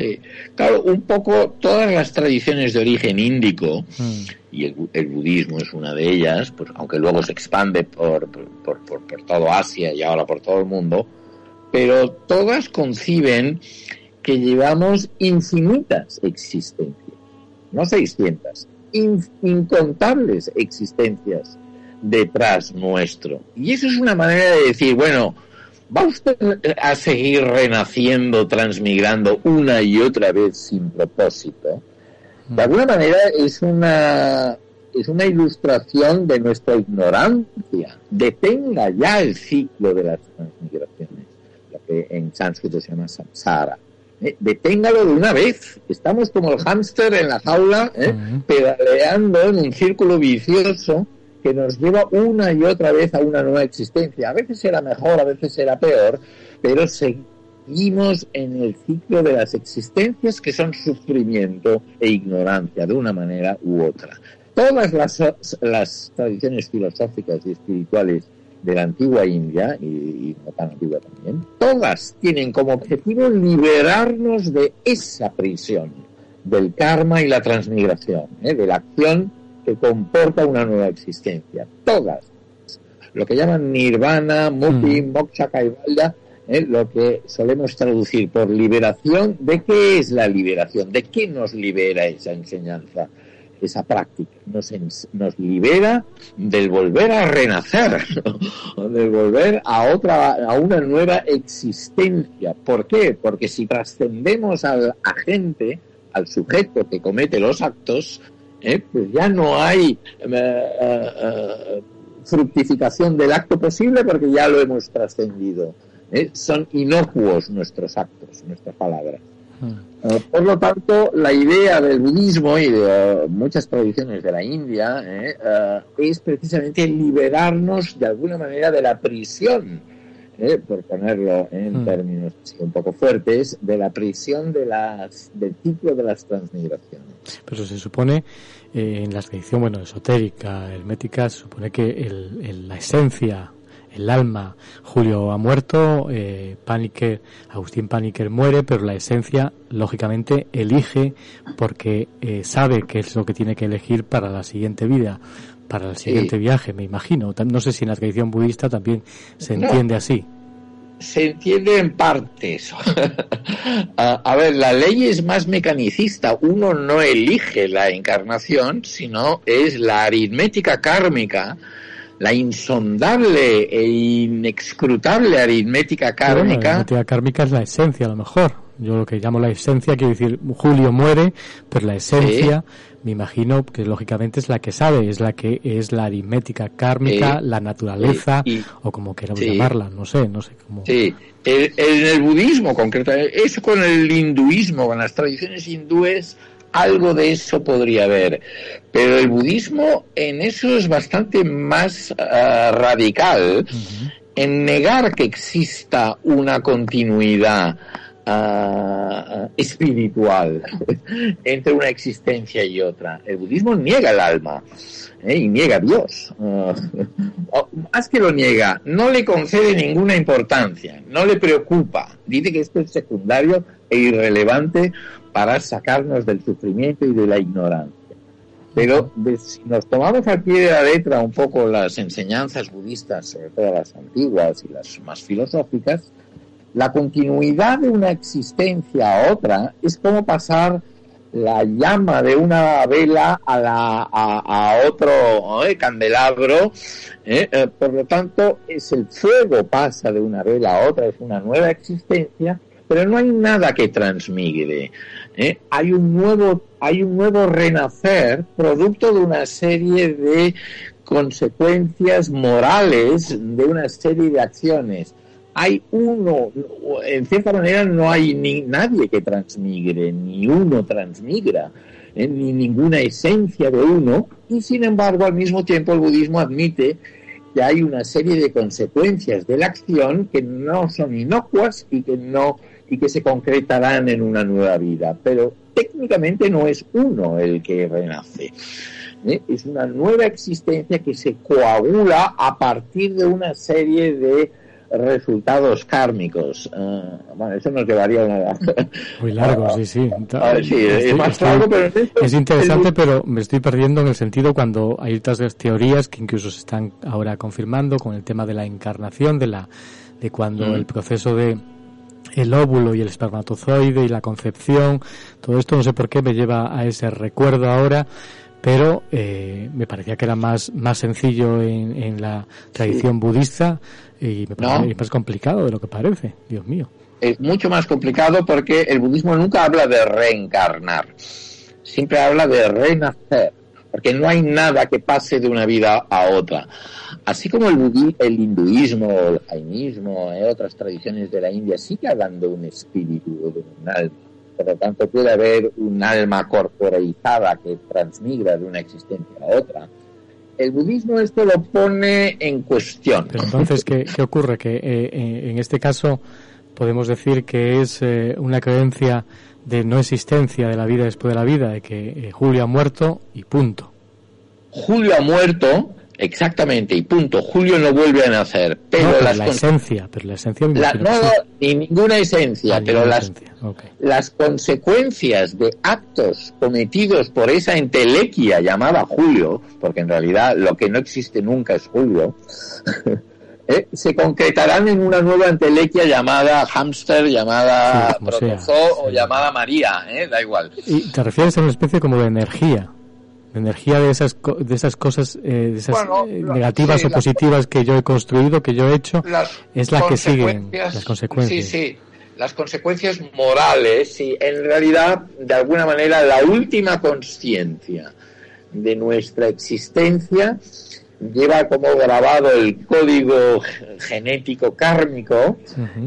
Sí, claro, un poco todas las tradiciones de origen índico, mm. y el, budismo es una de ellas, pues aunque luego se expande por, por, por, por todo Asia y ahora por todo el mundo, pero todas conciben que llevamos infinitas existencias, no 600, incontables existencias detrás nuestro. Y eso es una manera de decir, bueno, ¿Va usted a seguir renaciendo, transmigrando una y otra vez sin propósito? De alguna manera es una es una ilustración de nuestra ignorancia. Detenga ya el ciclo de las transmigraciones, lo que en sánscrito se llama samsara. Eh, deténgalo de una vez. Estamos como el hámster en la jaula, ¿eh? pedaleando en un círculo vicioso que nos lleva una y otra vez a una nueva existencia. A veces será mejor, a veces será peor, pero seguimos en el ciclo de las existencias que son sufrimiento e ignorancia de una manera u otra. Todas las, tradiciones filosóficas y espirituales de la antigua India, y, no tan antigua también, todas tienen como objetivo liberarnos de esa prisión, del karma y la transmigración, ¿eh? de la acción que comporta una nueva existencia. Todas. Lo que llaman nirvana, mukti, mm. moksha, kaivalya, ¿eh? lo que solemos traducir por liberación. ¿De qué es la liberación? ¿De qué nos libera esa enseñanza? esa práctica nos, nos libera del volver a renacer, del volver a otra, a una nueva existencia. ¿Por qué? Porque si trascendemos al agente, al sujeto que comete los actos, ¿eh? pues ya no hay eh, eh, fructificación del acto posible porque ya lo hemos trascendido. Son inocuos nuestros actos, nuestras palabras. Hmm. por lo tanto, la idea del budismo y de muchas tradiciones de la India es precisamente liberarnos de alguna manera de la prisión por ponerlo en hmm. términos un poco fuertes, de la prisión de las, del ciclo de las transmigraciones. Pero se supone, eh, en la tradición bueno, esotérica, hermética, se supone que el, la esencia, el alma, Julio ha muerto, eh, Agustín Paniker muere, pero la esencia, lógicamente, elige porque eh, sabe qué es lo que tiene que elegir para la siguiente vida para el siguiente viaje, me imagino. No sé si en la tradición budista también se entiende así. Se entiende en partes. a, ver, la ley es más mecanicista. Uno no elige la encarnación, sino es la aritmética kármica, la insondable e inexcrutable aritmética kármica. la aritmética kármica es la esencia, a lo mejor. Yo lo que llamo la esencia, quiero decir, Julio muere, pero la esencia me imagino que lógicamente es la que sabe, es la que es la aritmética kármica, la naturaleza, o como queramos llamarla, no sé, no sé cómo. Sí, en el budismo concretamente, eso con el hinduismo, con las tradiciones hindúes, algo de eso podría haber. Pero el budismo en eso es bastante más ah, radical, en negar que exista una continuidad espiritual entre una existencia y otra. El budismo niega el alma ¿eh? y niega a Dios. Uh, más que lo niega, no le concede ninguna importancia, no le preocupa. Dice que esto es secundario e irrelevante para sacarnos del sufrimiento y de la ignorancia. Pero si nos tomamos al pie de la letra un poco las enseñanzas budistas, sobre todo las antiguas y las más filosóficas, la continuidad de una existencia a otra es como pasar la llama de una vela a, la, a, otro ¿eh? candelabro. ¿eh? Eh, por lo tanto, es el fuego pasa de una vela a otra, es una nueva existencia, pero no hay nada que transmigre. Hay un nuevo, hay un nuevo renacer producto de una serie de consecuencias morales de una serie de acciones hay uno, en cierta manera no hay ni nadie que transmigre, ni uno transmigra, eh, ni ninguna esencia de uno, y sin embargo al mismo tiempo el budismo admite que hay una serie de consecuencias de la acción que no son inocuas y que no y que se concretarán en una nueva vida, pero técnicamente no es uno el que renace. ¿eh? Es una nueva existencia que se coagula a partir de una serie de resultados kármicos. Ah, bueno, eso nos llevaría una... Muy largo, sí, sí. Ah, sí, es más largo, pero... Es interesante, pero me estoy perdiendo en el sentido cuando hay otras teorías que incluso se están ahora confirmando con el tema de la encarnación, de la de cuando Mm. el proceso de el óvulo y el espermatozoide y la concepción, todo esto no sé por qué me lleva a ese recuerdo ahora, pero eh, me parecía que era más, más sencillo en, en la tradición budista y me parece No. más complicado de lo que parece, Dios mío. es mucho más complicado porque el budismo nunca habla de reencarnar, siempre habla de renacer, porque no hay nada que pase de una vida a otra. Así como el, budi- el hinduismo, el jainismo y otras tradiciones de la India sigue hablando de un espíritu o de un alma. Por lo tanto, puede haber un alma corporeizada que transmigra de una existencia a otra. El budismo esto lo pone en cuestión. Pero entonces, ¿qué, qué ocurre? Que eh, en en este caso podemos decir que es eh, una creencia de no existencia de la vida después de la vida, de que eh, Julio ha muerto y punto. Julio ha muerto, exactamente, y punto. Julio no vuelve a nacer. Pero No, pero las la esencia, pero la esencia la- no, ni ninguna esencia, Ah, pero ninguna las, esencia, las consecuencias de actos cometidos por esa entelequia llamada Julio, porque en realidad lo que no existe nunca es Julio, eh, se concretarán en una nueva entelequia llamada hámster, llamada Sí, protozoo o llamada María, eh, da igual. Y te refieres a una especie como de energía, de energía de esas, de esas cosas, eh, de esas Bueno, eh, la- negativas sí, o la- positivas que yo he construido, que yo he hecho, es la que siguen las consecuencias. Sí, sí, las consecuencias morales y en realidad, de alguna manera, la última conciencia de nuestra existencia lleva como grabado el código genético kármico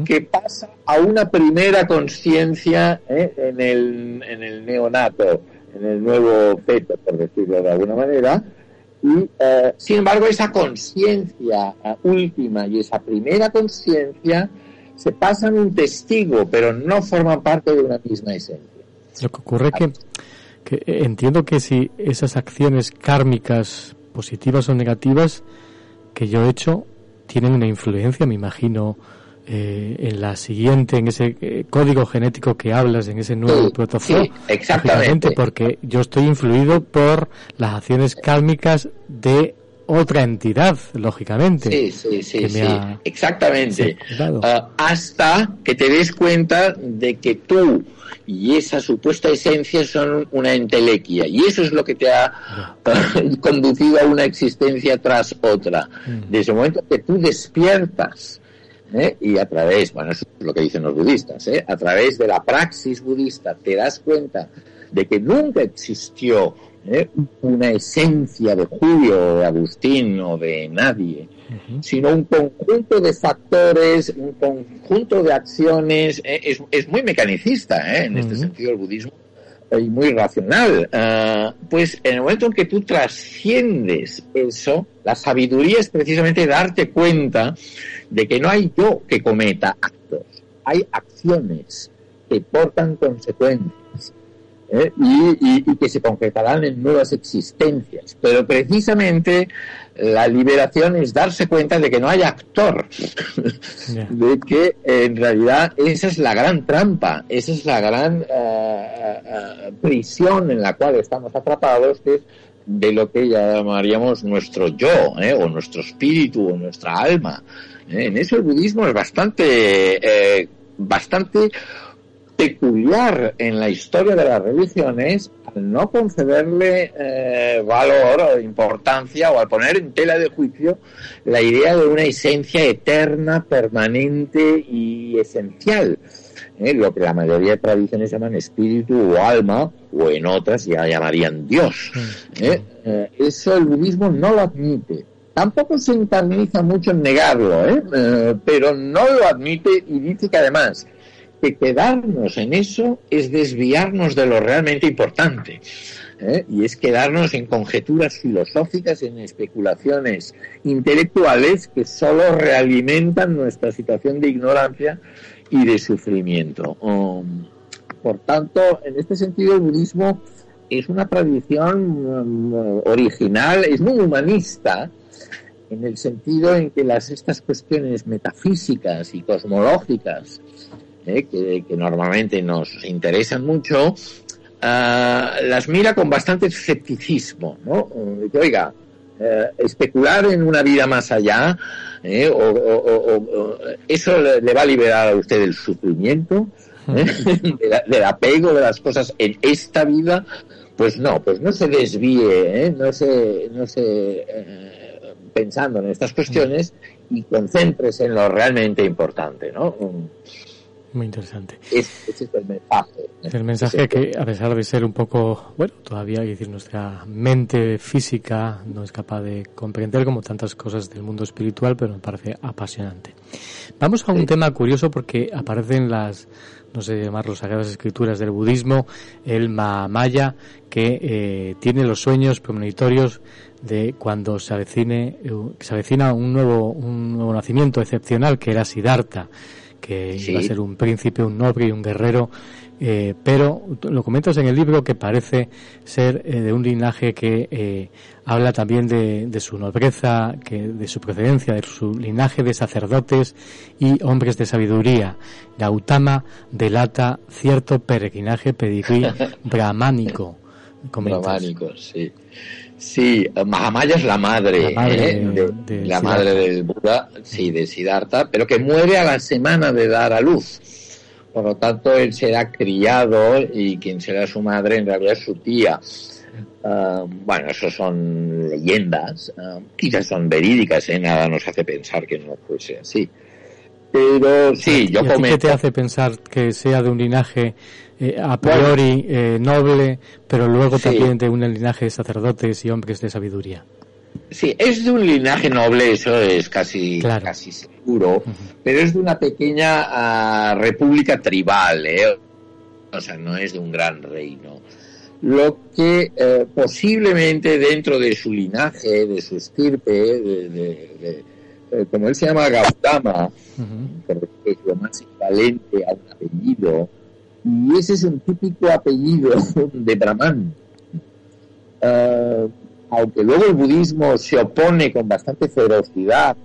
que pasa a una primera conciencia ¿eh? en, el, en el neonato, en el nuevo feto, por decirlo de alguna manera, y eh, sin embargo esa conciencia última y esa primera conciencia se pasan un testigo, pero no forman parte de una misma esencia. Lo que ocurre que, que entiendo que si esas acciones kármicas, positivas o negativas, que yo he hecho, tienen una influencia, me imagino, eh, en la siguiente, en ese eh, código genético que hablas, en ese nuevo Sí, protozoo. sí, exactamente. Porque yo estoy influido por las acciones kármicas de otra entidad, lógicamente. Sí, sí, sí, sí, ha- exactamente. Sí, claro. Ah, hasta que te des cuenta de que tú y esa supuesta esencia son una entelequia. Y eso es lo que te ha ah, conducido a una existencia tras otra. Mm. Desde el momento que tú despiertas, ¿eh? y a través, bueno, eso es lo que dicen los budistas, ¿eh? a través de la praxis budista te das cuenta de que nunca existió ¿eh? una esencia de Julio, o de Agustín o de nadie, sino un conjunto de factores, un conjunto de acciones. ¿eh? Es, es muy mecanicista ¿eh? en este Ujú. sentido el budismo y muy racional. Ah, pues en el momento en que tú trasciendes eso, la sabiduría es precisamente darte cuenta de que no hay yo que cometa actos, hay acciones que portan consecuencias. ¿eh? Y, y- y que se concretarán en nuevas existencias. Pero precisamente la liberación es darse cuenta de que no hay actor, de que en realidad esa es la gran trampa, esa es la gran eh, prisión en la cual estamos atrapados, que es de lo que llamaríamos nuestro yo, ¿eh? o nuestro espíritu, o nuestra alma. ¿Eh? En eso el budismo es bastante, eh, bastante peculiar en la historia de las religiones al no concederle eh, valor o importancia o al poner en tela de juicio la idea de una esencia eterna, permanente y esencial. ¿eh? Lo que la mayoría de tradiciones llaman espíritu o alma, o en otras ya llamarían Dios. Eh, eso el budismo no lo admite. Tampoco se encarniza mucho en negarlo, ¿eh? Eh, pero no lo admite y dice que además que quedarnos en eso es desviarnos de lo realmente importante. ¿eh? y es quedarnos en conjeturas filosóficas, en especulaciones intelectuales que solo realimentan nuestra situación de ignorancia y de sufrimiento. Um, por tanto, en este sentido, el budismo es una tradición um, original, es muy humanista, en el sentido en que las estas cuestiones metafísicas y cosmológicas ¿eh? que, normalmente nos interesan mucho ah, las mira con bastante escepticismo no oiga eh, especular en una vida más allá ¿eh? o, eso le, va a liberar a usted del sufrimiento del apego de las cosas en esta vida pues no pues no se desvíe no se no se pensando en estas cuestiones y concéntrese en lo realmente importante, ¿no? Muy interesante. Ese, es el mensaje. El mensaje que, a pesar de ser un poco, bueno, todavía hay que decir, nuestra mente física no es capaz de comprender como tantas cosas del mundo espiritual, pero me parece apasionante. Vamos a un tema curioso porque aparecen las, no sé llamar las sagradas escrituras del budismo, el Mahamaya, que eh, tiene los sueños premonitorios de cuando se avecine, se avecina un nuevo, un nuevo nacimiento excepcional que era Siddhartha, que iba a ser un príncipe, un noble y un guerrero, eh, pero lo comentas en el libro que parece ser eh, de un linaje que eh, habla también de, de, su nobleza, que, de su procedencia, de su linaje de sacerdotes y hombres de sabiduría. Gautama delata cierto peregrinaje pedigrí brahmánico. Brahmánico, sí. Sí, Mahamaya es la madre, la madre, ¿eh? de, la madre del Buda, sí, de Siddhartha, pero que muere a la semana de dar a luz. Por lo tanto, él será criado y quien será su madre en realidad es su tía. Ah, bueno, eso son leyendas, uh, quizás son verídicas, ¿eh? nada nos hace pensar que no fuese así. Pero sí, yo comento. ¿Qué te hace pensar que sea de un linaje eh, a priori eh, noble, pero luego también de un linaje de sacerdotes y hombres de sabiduría. Sí, es de un linaje noble, eso es casi, casi seguro, pero es de una pequeña ah, república tribal, ¿eh? o sea, no es de un gran reino. Lo que eh, posiblemente dentro de su linaje, de su estirpe, de, como él se llama Gautama, que es lo más equivalente a un apellido, y ese es un típico apellido de Brahman. Ah, aunque luego el budismo se opone con bastante ferocidad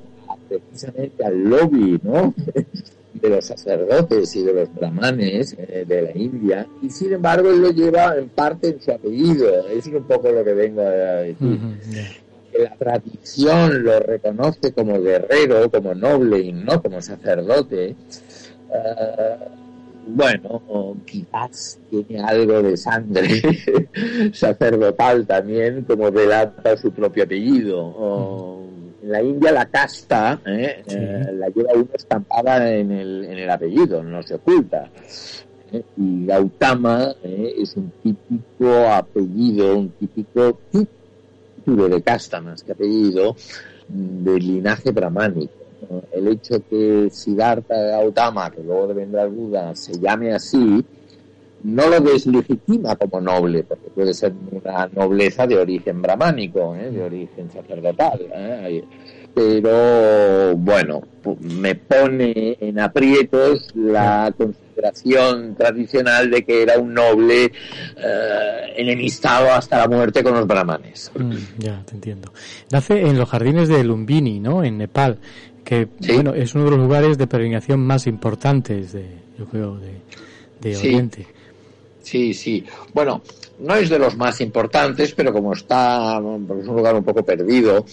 precisamente al lobby ¿no? de los sacerdotes y de los brahmanes eh, de la India, y sin embargo él lo lleva en parte en su apellido. Eso es un poco lo que vengo a decir. La tradición lo reconoce como guerrero, como noble y no como sacerdote. Uh, bueno, quizás tiene algo de sangre sacerdotal también, como delata su propio apellido. En la India la casta ¿eh? Eh, la lleva uno estampada en el, en el apellido, no se oculta. ¿eh? Y Gautama es un típico apellido, un típico título de casta más que apellido, del linaje brahmánico el hecho que Siddhartha Gautama, que luego vendrá el Buda, se llame así, no lo deslegitima como noble, porque puede ser una nobleza de origen brahmánico, ¿eh? de origen sacerdotal. ¿eh? Pero bueno, me pone en aprietos la consideración tradicional de que era un noble eh, enemistado hasta la muerte con los brahmanes. Mm, ya, te entiendo. Nace en los jardines de Lumbini, ¿no? En Nepal que bueno es uno de los lugares de peregrinación más importantes de yo creo de, Oriente sí sí bueno no es de los más importantes pero como está es un lugar un poco perdido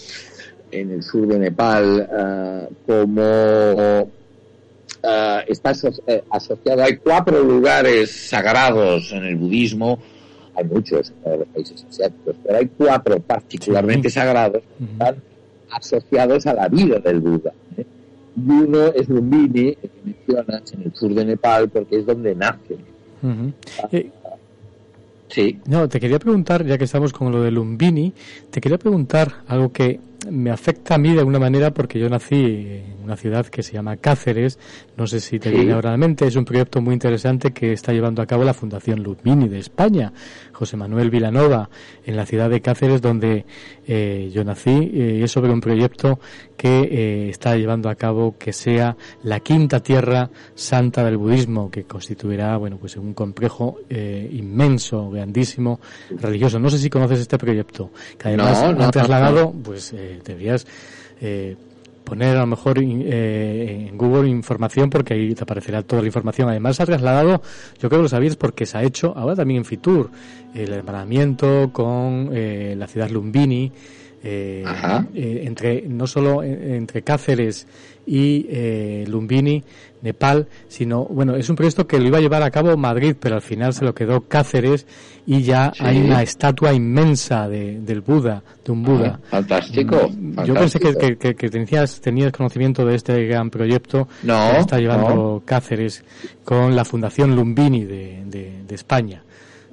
en el sur de Nepal ah, como ah, está eh, asociado hay cuatro lugares sagrados en el budismo hay muchos en los países asiáticos pero hay cuatro particularmente sagrados están asociados a la vida del Buda. ¿eh? Y uno es Lumbini, que mencionas, en el sur de Nepal, porque es donde nace. Eh, sí. No, te quería preguntar, ya que estamos con lo de Lumbini, te quería preguntar algo que me afecta a mí de alguna manera porque yo nací en una ciudad que se llama Cáceres, no sé si te viene ahora a la mente, es un proyecto muy interesante que está llevando a cabo la Fundación Lumini de España, José Manuel Vilanova, en la ciudad de Cáceres donde eh, yo nací, eh, y es sobre un proyecto que eh, está llevando a cabo que sea la quinta tierra santa del budismo, que constituirá, bueno, pues un complejo inmenso, grandísimo, religioso. No sé si conoces este proyecto, que además han trasladado, pues deberías poner a lo mejor eh, en Google información porque ahí te aparecerá toda la información. Además ha trasladado, yo creo que lo sabías porque se ha hecho ahora también en Fitur el hermanamiento con eh, la ciudad Lumbini. Eh, entre no solo entre Cáceres y Lumbini Nepal, sino, bueno, es un proyecto que lo iba a llevar a cabo Madrid, pero al final se lo quedó Cáceres y ya hay una estatua inmensa de, del Buda, de un Buda. Ah, fantástico, mm, Yo pensé que, que, tenías, tenías conocimiento de este gran proyecto no, que está llevando Cáceres con la Fundación Lumbini de, de, España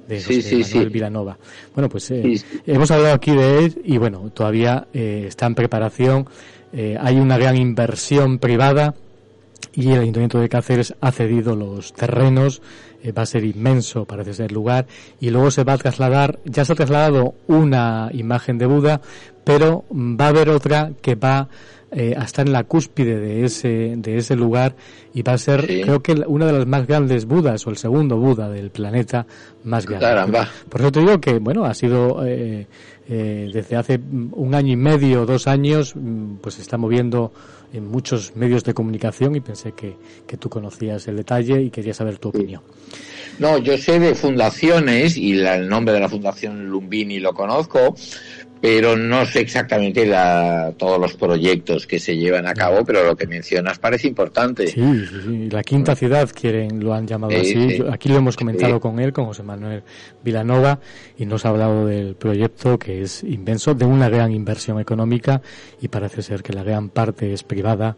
de José Manuel Vilanova. Bueno, pues eh, hemos hablado aquí de él y bueno, todavía eh, está en preparación. Eh, hay una gran inversión privada y el Ayuntamiento de Cáceres ha cedido los terrenos, eh, va a ser inmenso, parece ser el lugar, y luego se va a trasladar, ya se ha trasladado una imagen de Buda, pero va a haber otra que va eh, a estar en la cúspide de ese, de ese lugar y va a ser, creo que una de las más grandes Budas, o el segundo Buda del planeta más grande. Por eso te digo que, bueno, ha sido... Eh, eh, desde hace un año y medio, dos años, mm, pues se está moviendo en muchos medios de comunicación y pensé que, que tú conocías el detalle y quería saber tu opinión. No, yo sé de fundaciones y el nombre de la fundación Lumbini lo conozco, pero no sé exactamente la, todos los proyectos que se llevan a cabo, pero lo que mencionas parece importante. Sí, sí, la quinta ciudad quieren, lo han llamado así. Aquí lo hemos comentado con él, con José Manuel Vilanova, y nos ha hablado del proyecto que es inmenso, de una gran inversión económica, y parece ser que la gran parte es privada.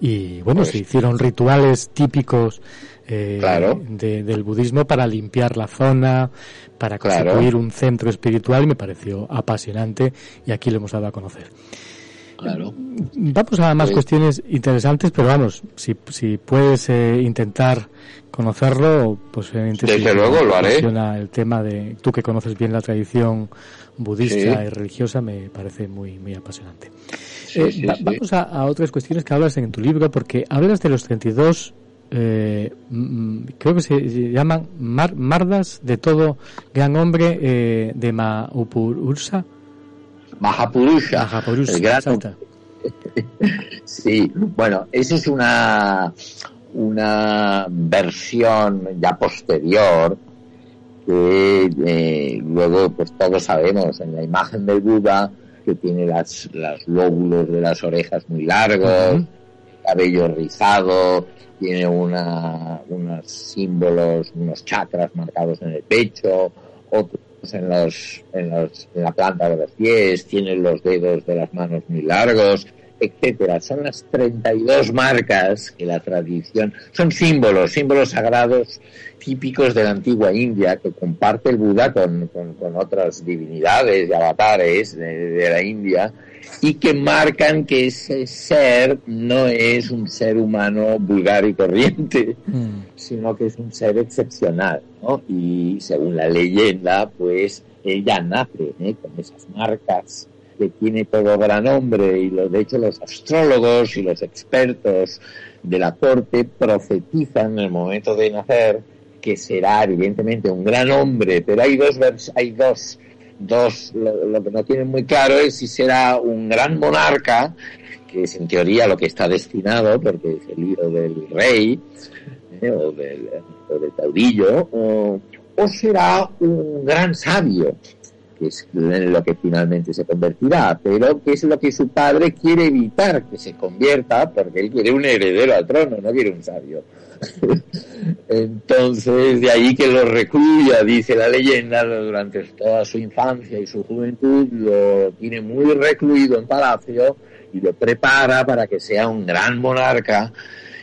Y bueno, pues se hicieron rituales típicos eh, del budismo para limpiar la zona, para constituir un centro espiritual y me pareció apasionante y aquí lo hemos dado a conocer. Vamos a más cuestiones interesantes, pero vamos, si, si puedes eh, intentar conocerlo, pues Desde luego lo haré. El tema de tú que conoces bien la tradición budista y religiosa me parece muy muy apasionante. Eh, vamos a, a, otras cuestiones que hablas en tu libro, porque hablas de los 32 eh, creo que se, llaman mardas de todo gran hombre eh, de Mahapurusha. Mahapurusha. sí, bueno, esa es una, una versión ya posterior que eh, luego pues todos sabemos en la imagen del Buda que tiene las, los lóbulos de las orejas muy largos, cabello rizado, tiene una, unos símbolos, unos chakras marcados en el pecho, otros en, los, en, los, en la planta de los pies, tiene los dedos de las manos muy largos, etcétera. Son las 32 marcas que la tradición, son símbolos, símbolos sagrados típicos de la antigua India que comparte el Buda con, con, otras divinidades y avatares de la India y que marcan que ese ser no es un ser humano vulgar y corriente, mm. sino que es un ser excepcional, ¿no? Y según la leyenda, pues ella nace ¿eh? con esas marcas que tiene todo gran hombre y de hecho los astrólogos y los expertos de la corte profetizan en el momento de nacer que será evidentemente un gran hombre, pero hay dos, hay dos Dos, lo, que no tienen muy claro es si será un gran monarca, que es en teoría lo que está destinado, porque es el hijo del rey, eh, o, del, caudillo, o, será un gran sabio, que es lo que finalmente se convertirá, pero que es lo que su padre quiere evitar que se convierta, porque él quiere un heredero al trono, no quiere un sabio. Entonces, de ahí que lo recluya, dice la leyenda, durante toda su infancia y su juventud, lo tiene muy recluido en palacio y lo prepara para que sea un gran monarca.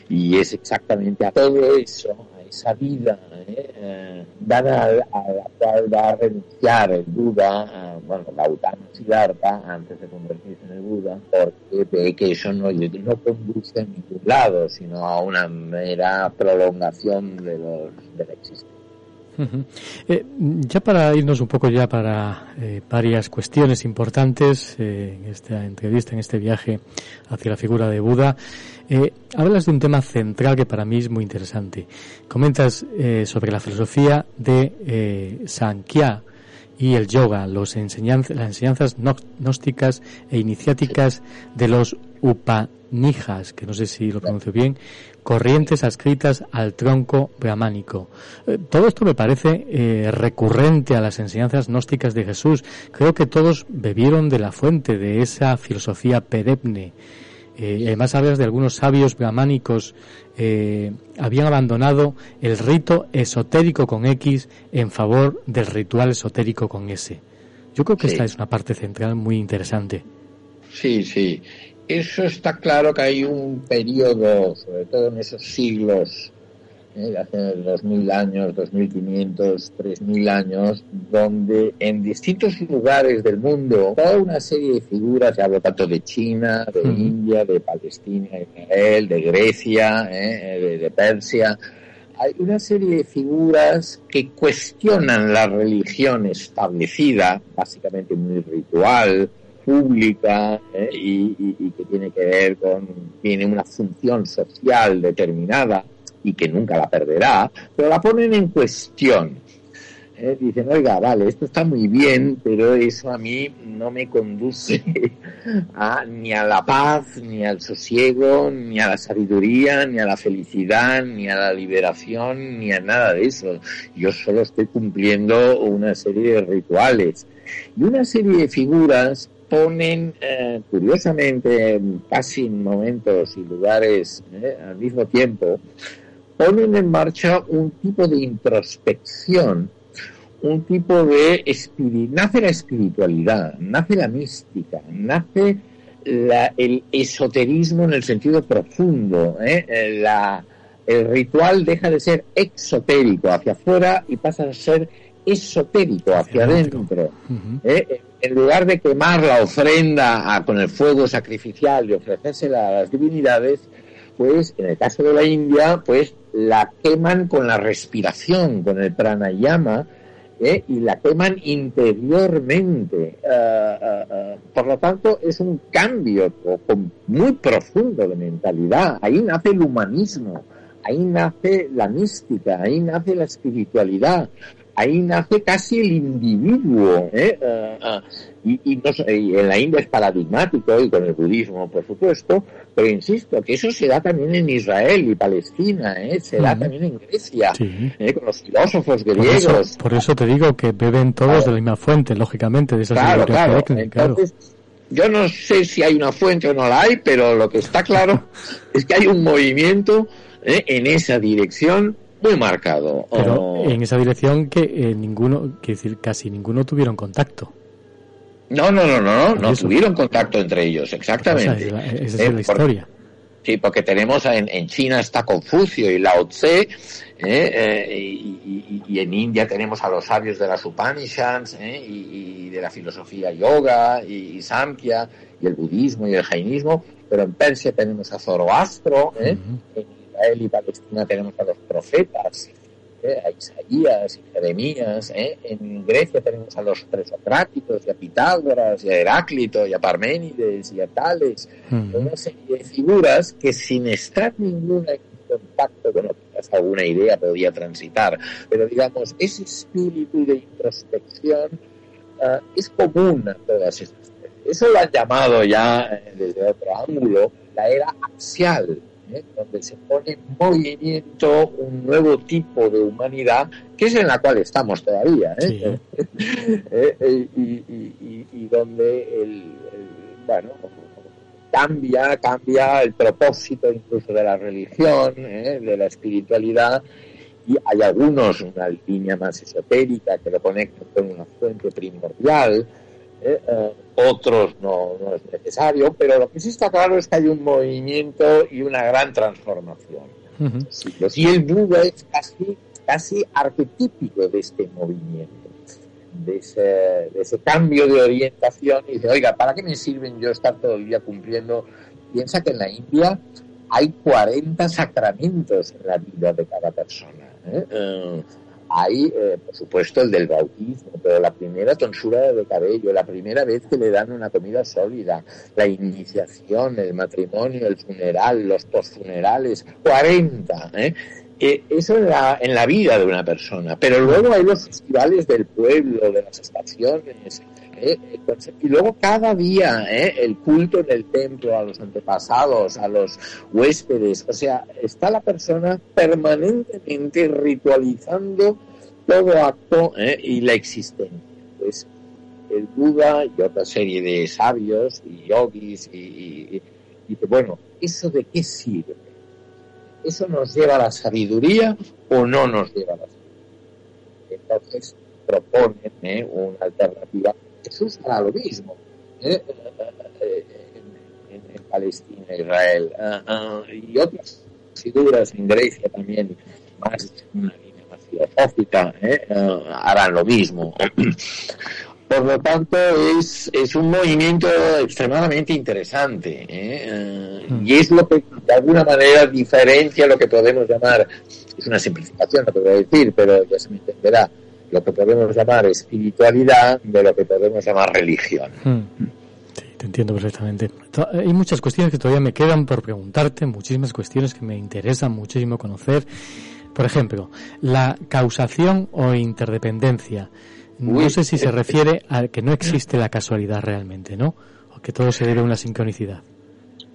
Y es exactamente a todo eso, a esa vida ¿eh? dada a, la cual va a renunciar el Buda, bueno, Gautama Siddhartha, antes de convertirse en el Buda, porque ve que eso no, no conduce a ningún lado, sino a una mera prolongación de, los, de la existencia. Eh, ya para irnos un poco ya para eh, varias cuestiones importantes eh, en esta entrevista, en este viaje hacia la figura de Buda, hablas de un tema central que para mí es muy interesante. Comentas sobre la filosofía de Sankhya y el yoga, los las enseñanzas gnósticas e iniciáticas de los Upanishads, que no sé si lo pronuncio bien, corrientes adscritas al tronco brahmánico. Eh, todo esto me parece eh, recurrente a las enseñanzas gnósticas de Jesús. Creo que todos bebieron de la fuente de esa filosofía perenne. Eh, además hablas de algunos sabios brahmánicos habían abandonado el rito esotérico con X en favor del ritual esotérico con S. Yo creo que esta es una parte central muy interesante. Sí, sí. Eso está claro que hay un periodo, sobre todo en esos siglos, ¿eh? hace dos mil años, dos mil quinientos, tres mil años, donde en distintos lugares del mundo, toda una serie de figuras, ya hablo tanto de China, de India, de Palestina, de Israel, de Grecia, ¿eh? de Persia, hay una serie de figuras que cuestionan la religión establecida, básicamente muy ritual, pública ¿eh? y, que tiene que ver con, tiene una función social determinada y que nunca la perderá, pero la ponen en cuestión. ¿eh? Dicen, oiga, vale, esto está muy bien, pero eso a mí no me conduce a, ni a la paz, ni al sosiego, ni a la sabiduría, ni a la felicidad, ni a la liberación, ni a nada de eso. Yo solo estoy cumpliendo una serie de rituales y una serie de figuras ponen, eh, curiosamente, casi en momentos y lugares eh, al mismo tiempo, ponen en marcha un tipo de introspección, un tipo de... nace la espiritualidad, nace la mística, nace el esoterismo en el sentido profundo, eh, la, el ritual deja de ser exotérico hacia afuera y pasa a ser esotérico hacia adentro. en lugar de quemar la ofrenda con el fuego sacrificial y ofrecérsela a las divinidades, pues en el caso de la India, pues la queman con la respiración, con el pranayama, ¿eh? y la queman interiormente. Ah, ah. por lo tanto, es un cambio muy profundo de mentalidad. Ahí nace el humanismo, ahí nace la mística, ahí nace la espiritualidad, ahí nace casi el individuo. ¿eh? Ah, ah, y, en la India es paradigmático y con el budismo, por supuesto, pero insisto que eso se da también en Israel y Palestina, ¿eh? se da también en Grecia, ¿eh? con los filósofos griegos. Por eso, te digo que beben todos de la misma fuente, lógicamente, de esas claro, claro. Entonces, yo no sé si hay una fuente o no la hay, pero lo que está claro es que hay un movimiento ¿eh? en esa dirección muy marcado. Pero en esa dirección que eh, ninguno, que decir, casi ninguno tuvieron contacto. No, no, no, no, no, tuvieron contacto entre ellos, exactamente. esa es la, eh, historia. sí, porque tenemos en, China está Confucio y Lao Tse, eh, y, en India tenemos a los sabios de las Upanishads y, de la filosofía yoga y, Samkhya y el budismo y el jainismo, pero en Persia tenemos a Zoroastro, Israel y Palestina tenemos a los profetas, ¿eh? a Isaías y Jeremías, ¿eh? en Grecia tenemos a los presocráticos y a Pitágoras y a Heráclito y a Parménides y a Tales, una serie de figuras que sin estar ninguna en contacto, bueno, quizás alguna idea podía transitar, pero digamos, ese espíritu de introspección ah, es común a todas estas eso lo han llamado ya eh, desde otro ángulo la era axial, ¿eh? donde se pone en movimiento un nuevo tipo de humanidad, que es en la cual estamos todavía, ¿eh? ¿Eh? y, donde el, bueno, cambia, cambia el propósito incluso de la religión, de la espiritualidad, y hay algunos, una línea más esotérica que lo conecta con una fuente primordial, ¿eh? Eh, otros no, es necesario, pero lo que sí está claro es que hay un movimiento y una gran transformación. Y el Buda es casi, casi arquetípico de este movimiento. De ese, de ese, cambio de orientación y dice, oiga, ¿para qué me sirven yo estar todo el día cumpliendo? Piensa que en la India hay 40 sacramentos en la vida de cada persona. ¿eh? Eh, hay, eh, por supuesto, el del bautismo, pero la primera tonsura de cabello, la primera vez que le dan una comida sólida, la iniciación, el matrimonio, el funeral, los postfunerales, 40. ¿eh? eso en la, en la vida de una persona. Pero luego hay los festivales del pueblo, de las estaciones, ¿eh? y luego cada día ¿eh? el culto en el templo a los antepasados, a los huéspedes, o sea, está la persona permanentemente ritualizando todo acto ¿eh? y la existencia. Pues el Buda y otra serie de sabios y yogis y, y, bueno, ¿eso de qué sirve? ¿Eso nos lleva a la sabiduría o no nos lleva a la sabiduría? Entonces proponen una alternativa Jesús hará lo mismo ¿eh? en, Palestina, Israel, ah, ah, y otras figuras en Grecia también, más una línea más filosófica, ¿eh? ah, harán lo mismo. Por lo tanto, es, es un movimiento extremadamente interesante ¿eh? y es lo que de alguna manera diferencia lo que podemos llamar, es una simplificación lo que voy a decir, pero ya se me entenderá, lo que podemos llamar espiritualidad de lo que podemos llamar religión. Hmm. Sí, te entiendo perfectamente. Hay muchas cuestiones que todavía me quedan por preguntarte, muchísimas cuestiones que me interesan muchísimo conocer. Por ejemplo, la causación o interdependencia. No sé si se refiere a que no existe la casualidad realmente, ¿no? O que todo se debe a una sincronicidad.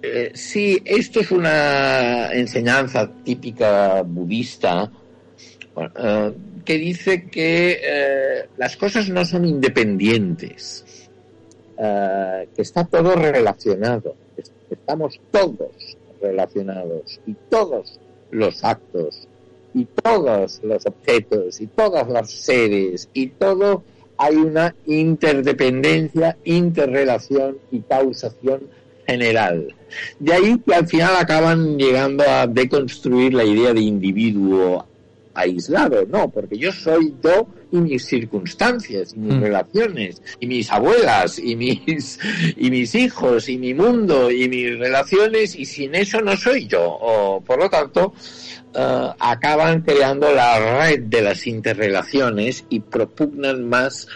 Eh, sí, esto es una enseñanza típica budista eh, que dice que eh, las cosas no son independientes, eh, que está todo relacionado, estamos todos relacionados y todos los actos y todos los objetos y todas las seres y todo hay una interdependencia, interrelación y causación general. De ahí que al final acaban llegando a deconstruir la idea de individuo aislado, no, porque yo soy yo y mis circunstancias, y mis mm. relaciones, y mis abuelas, y mis, y mis hijos, y mi mundo, y mis relaciones, y sin eso no soy yo. O, por lo tanto, eh, acaban creando la red de las interrelaciones y propugnan más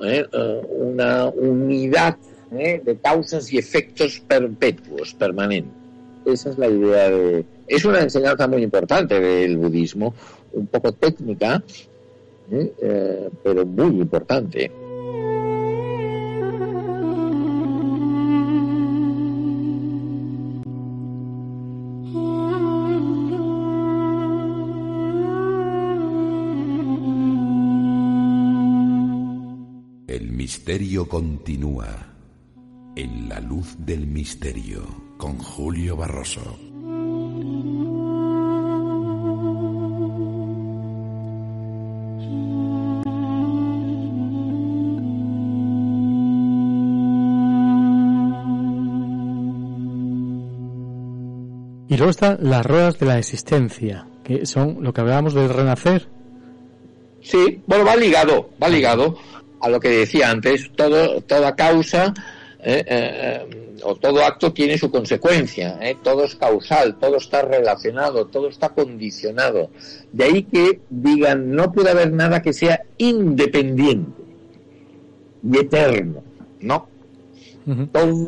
eh, eh, una unidad de causas y efectos perpetuos, permanentes. Esa es la idea de... Es una enseñanza muy importante del budismo, un poco técnica, ¿eh? Eh, pero muy importante. El misterio continúa en la luz del misterio con Julio Barroso. Luego están las ruedas de la existencia, que son lo que hablábamos del renacer. Sí, bueno, va ligado, va ligado a lo que decía antes, todo, toda causa eh, eh, o todo acto tiene su consecuencia, eh, todo es causal, todo está relacionado, todo está condicionado. De ahí que digan, no puede haber nada que sea independiente y eterno, ¿no? todo,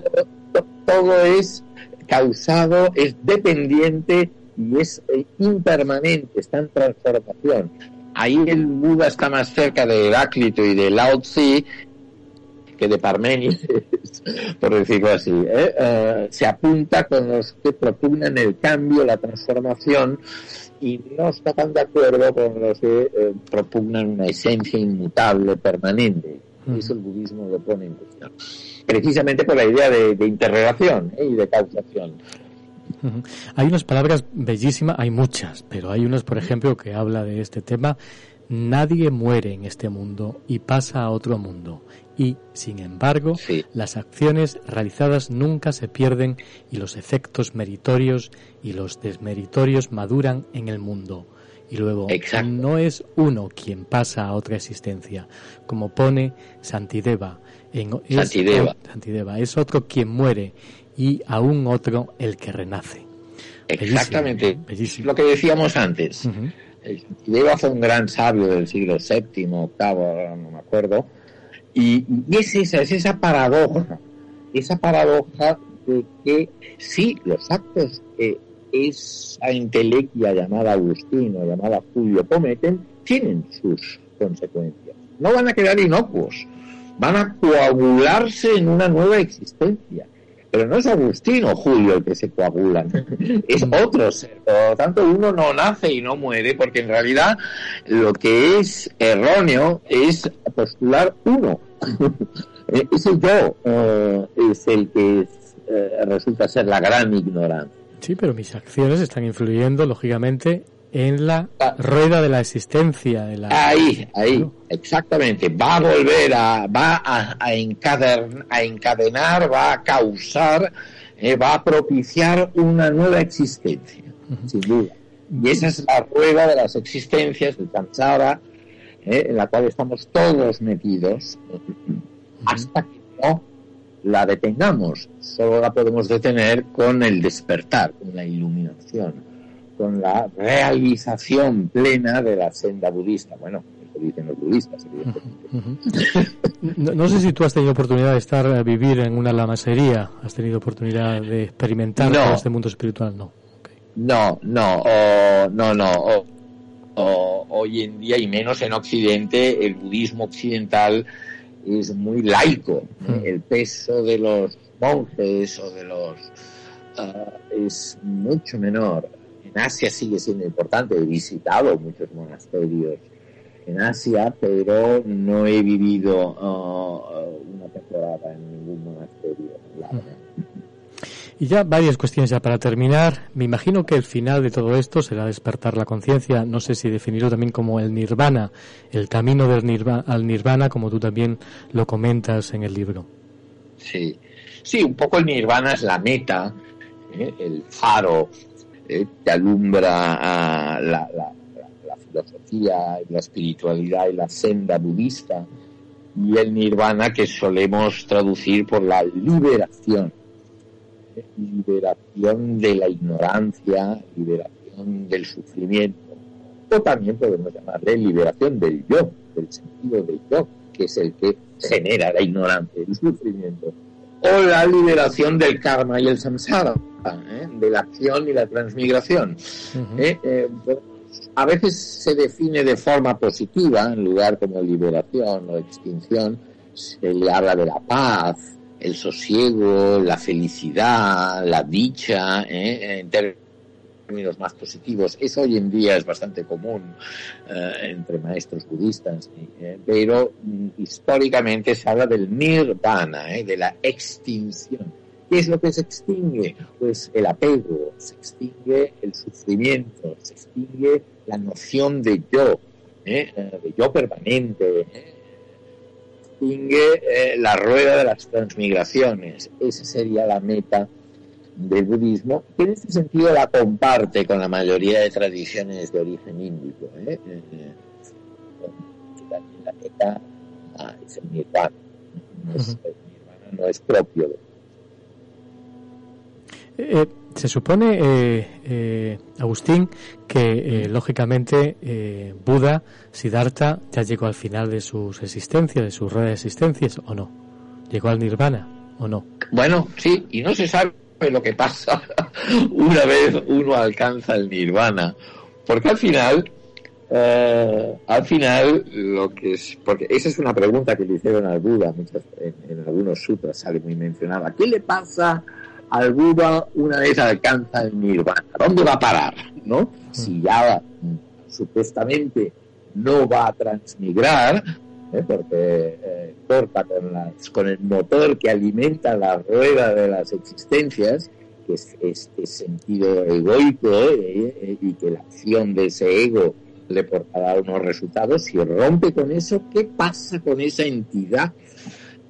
todo es causado, es dependiente y es eh, impermanente, está en transformación. Ahí el Buda está más cerca de Heráclito y de Lao Tzu que de Parmenides, por decirlo así. ¿eh? Eh, se apunta con los que propugnan el cambio, la transformación, y no está tan de acuerdo con los que propugnan una esencia inmutable, permanente. Mm. Eso el budismo lo pone en cuestión precisamente por la idea de, interrelación ¿eh? y de causación. Hay unas palabras bellísimas, hay muchas, pero hay unas, por ejemplo, que habla de este tema. Nadie muere en este mundo y pasa a otro mundo. y, sin embargo, las acciones realizadas nunca se pierden y los efectos meritorios y los desmeritorios maduran en el mundo. Y luego, no es uno quien pasa a otra existencia, como pone Santideva. En, Santideva. Es, otro quien muere y aún otro el que renace. Exactamente. Lo que decíamos antes. Santideva fue un gran sabio del siglo VII, VIII, no me acuerdo, y, es esa, es esa paradoja, esa paradoja de que sí, los actos que esa intelequia llamada Agustino, llamada Julio cometen, tienen sus consecuencias. No van a quedar inocuos, van a coagularse en una nueva existencia. Pero no es Agustino Julio el que se coagula, es otro ser. Por lo tanto, uno no nace y no muere, porque en realidad lo que es erróneo es postular uno. Ese yo eh, es el que eh, resulta ser la gran ignorancia. Sí, pero mis acciones están influyendo, lógicamente, en la ah. rueda de la existencia. De la... Ahí, ahí, exactamente. Va a volver a, va a, a, encadenar, va a causar, eh, va a propiciar una nueva existencia, sin duda. Y esa es la rueda de las existencias, el cansada, eh, en la cual estamos todos metidos, hasta que no la detengamos. Solo la podemos detener con el despertar, con la iluminación con la realización plena de la senda budista. Bueno, eso dicen los budistas, no, sé si tú has tenido oportunidad de estar a vivir en una lamasería, has tenido oportunidad de experimentar este mundo espiritual, ¿no? No, no, no, no. hoy en día, y menos en Occidente, el budismo occidental es muy laico. El peso de los monjes o de los... Ah, es mucho menor. En Asia sigue siendo importante, he visitado muchos monasterios en Asia, pero no he vivido uh, una temporada en ningún monasterio. Y ya varias cuestiones ya para terminar. Me imagino que el final de todo esto será despertar la conciencia. No sé si definirlo también como el nirvana, el camino del nirvana, al nirvana, como tú también lo comentas en el libro. Sí, sí, un poco el nirvana es la meta, ¿eh? el faro eh, que alumbra la, la, filosofía, la espiritualidad y la senda budista, y el nirvana que solemos traducir por la liberación, liberación de la ignorancia, liberación del sufrimiento, o también podemos llamarle liberación del yo, del sentido del yo, que es el que genera la ignorancia y el sufrimiento o la liberación del karma y el samsara, ¿eh? de la acción y la transmigración. ¿eh? Eh, a veces se define de forma positiva, en lugar como liberación o extinción, se le habla de la paz, el sosiego, la felicidad, la dicha, en términos términos más positivos. Eso hoy en día es bastante común eh, entre maestros budistas, eh, pero mm, históricamente se habla del nirvana, eh, de la extinción. ¿Qué es lo que se extingue? Pues el apego, se extingue el sufrimiento, se extingue la noción de yo, de yo permanente, extingue la rueda de las transmigraciones. Esa sería la meta del budismo, que en este sentido la comparte con la mayoría de tradiciones de origen índico. ¿eh? eh, eh la meta ah, es el nirvana, no es, no es propio de eh, se supone, eh, Agustín, que lógicamente Buda, Siddhartha, ya llegó al final de sus existencias, de sus redes ¿o no? ¿Llegó al nirvana o no? Bueno, sí, y no se sabe lo que pasa una vez uno alcanza el nirvana. Porque al final, eh, al final, lo que es, porque esa es una pregunta que le hicieron al Buda, muchas, en, algunos sutras sale muy mencionada. ¿Qué le pasa al Buda una vez alcanza el nirvana? ¿Dónde va a parar? ¿No? Si ya supuestamente no va a transmigrar, ¿eh? porque eh, corta con, las, con el motor que alimenta la rueda de las existencias, que es este sentido egoico ¿eh? y que la acción de ese ego le portará unos resultados, si rompe con eso, ¿qué pasa con esa entidad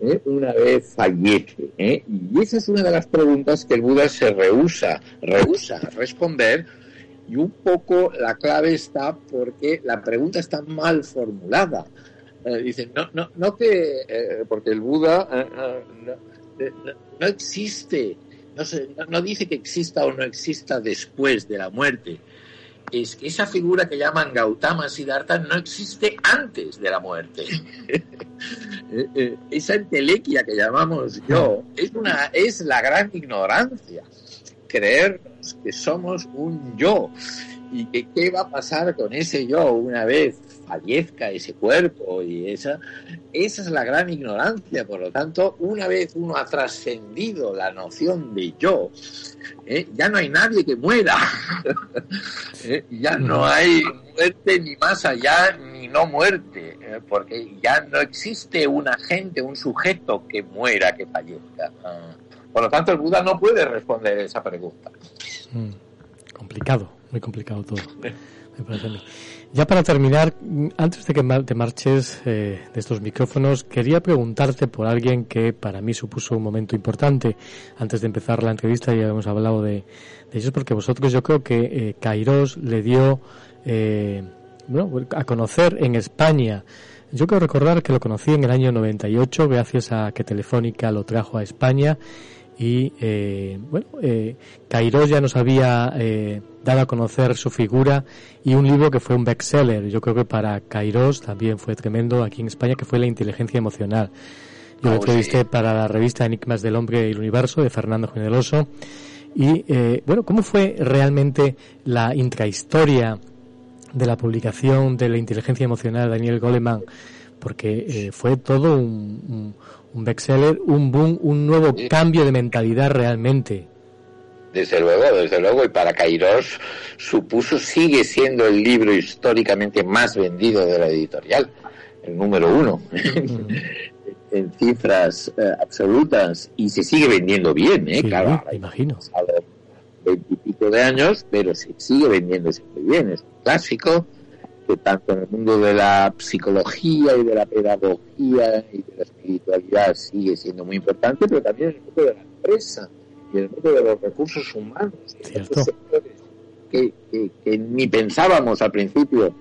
¿eh? una vez fallece. ¿eh? Y esa es una de las preguntas que el Buda se rehúsa, rehúsa responder. Y un poco la clave está porque la pregunta está mal formulada. Eh, dicen, no, no, no que, porque el Buda no, existe, no, no dice que exista o no exista después de la muerte es que esa figura que llaman Gautama Siddhartha no existe antes de la muerte. Eh, eh, esa entelequia que llamamos yo es, una, es la gran ignorancia. Creernos que somos un yo y que qué va a pasar con ese yo una vez fallezca ese cuerpo y esa, esa es la gran ignorancia. Por lo tanto, una vez uno ha trascendido la noción de yo, ¿eh? ya no hay nadie que muera, ¿eh? ya no hay muerte ni más allá ni no muerte, ¿eh? porque ya no existe un agente, un sujeto que muera, que fallezca. Ah. Por lo tanto, el Buda no puede responder esa pregunta. Mm. Complicado, muy complicado todo. Me parece a mí. Ya para terminar, antes de que te marches eh, de estos micrófonos, quería preguntarte por alguien que para mí supuso un momento importante. Antes de empezar la entrevista ya hemos hablado de, ellos porque vosotros yo creo que eh, Kairos le dio eh, a conocer en España. Yo quiero recordar que lo conocí en el año 98 gracias a que Telefónica lo trajo a España y eh, bueno, eh, ya nos había eh, dado a conocer su figura y un libro que fue un bestseller. Yo creo que para Kairos también fue tremendo aquí en España, que fue La inteligencia emocional. Yo lo oh, entrevisté para la revista Enigmas del Hombre y el Universo de Fernando Generoso. Y eh, bueno, ¿cómo fue realmente la intrahistoria de la publicación de la inteligencia emocional de Daniel Goleman? Porque eh, fue todo un un bestseller, un boom, un nuevo cambio de mentalidad realmente. Desde luego, desde luego, y para Kairos supuso, sigue siendo el libro históricamente más vendido de la editorial, el número uno, en cifras eh, absolutas, y se sigue vendiendo bien, ¿eh? claro, imagino. Veintipico de años, pero se sigue vendiendo muy bien, es un clásico, tanto en el mundo de la psicología y de la pedagogía y de la espiritualidad sigue siendo muy importante, pero también en el mundo de la empresa y el mundo de los recursos humanos, sectores que, que ni pensábamos al principio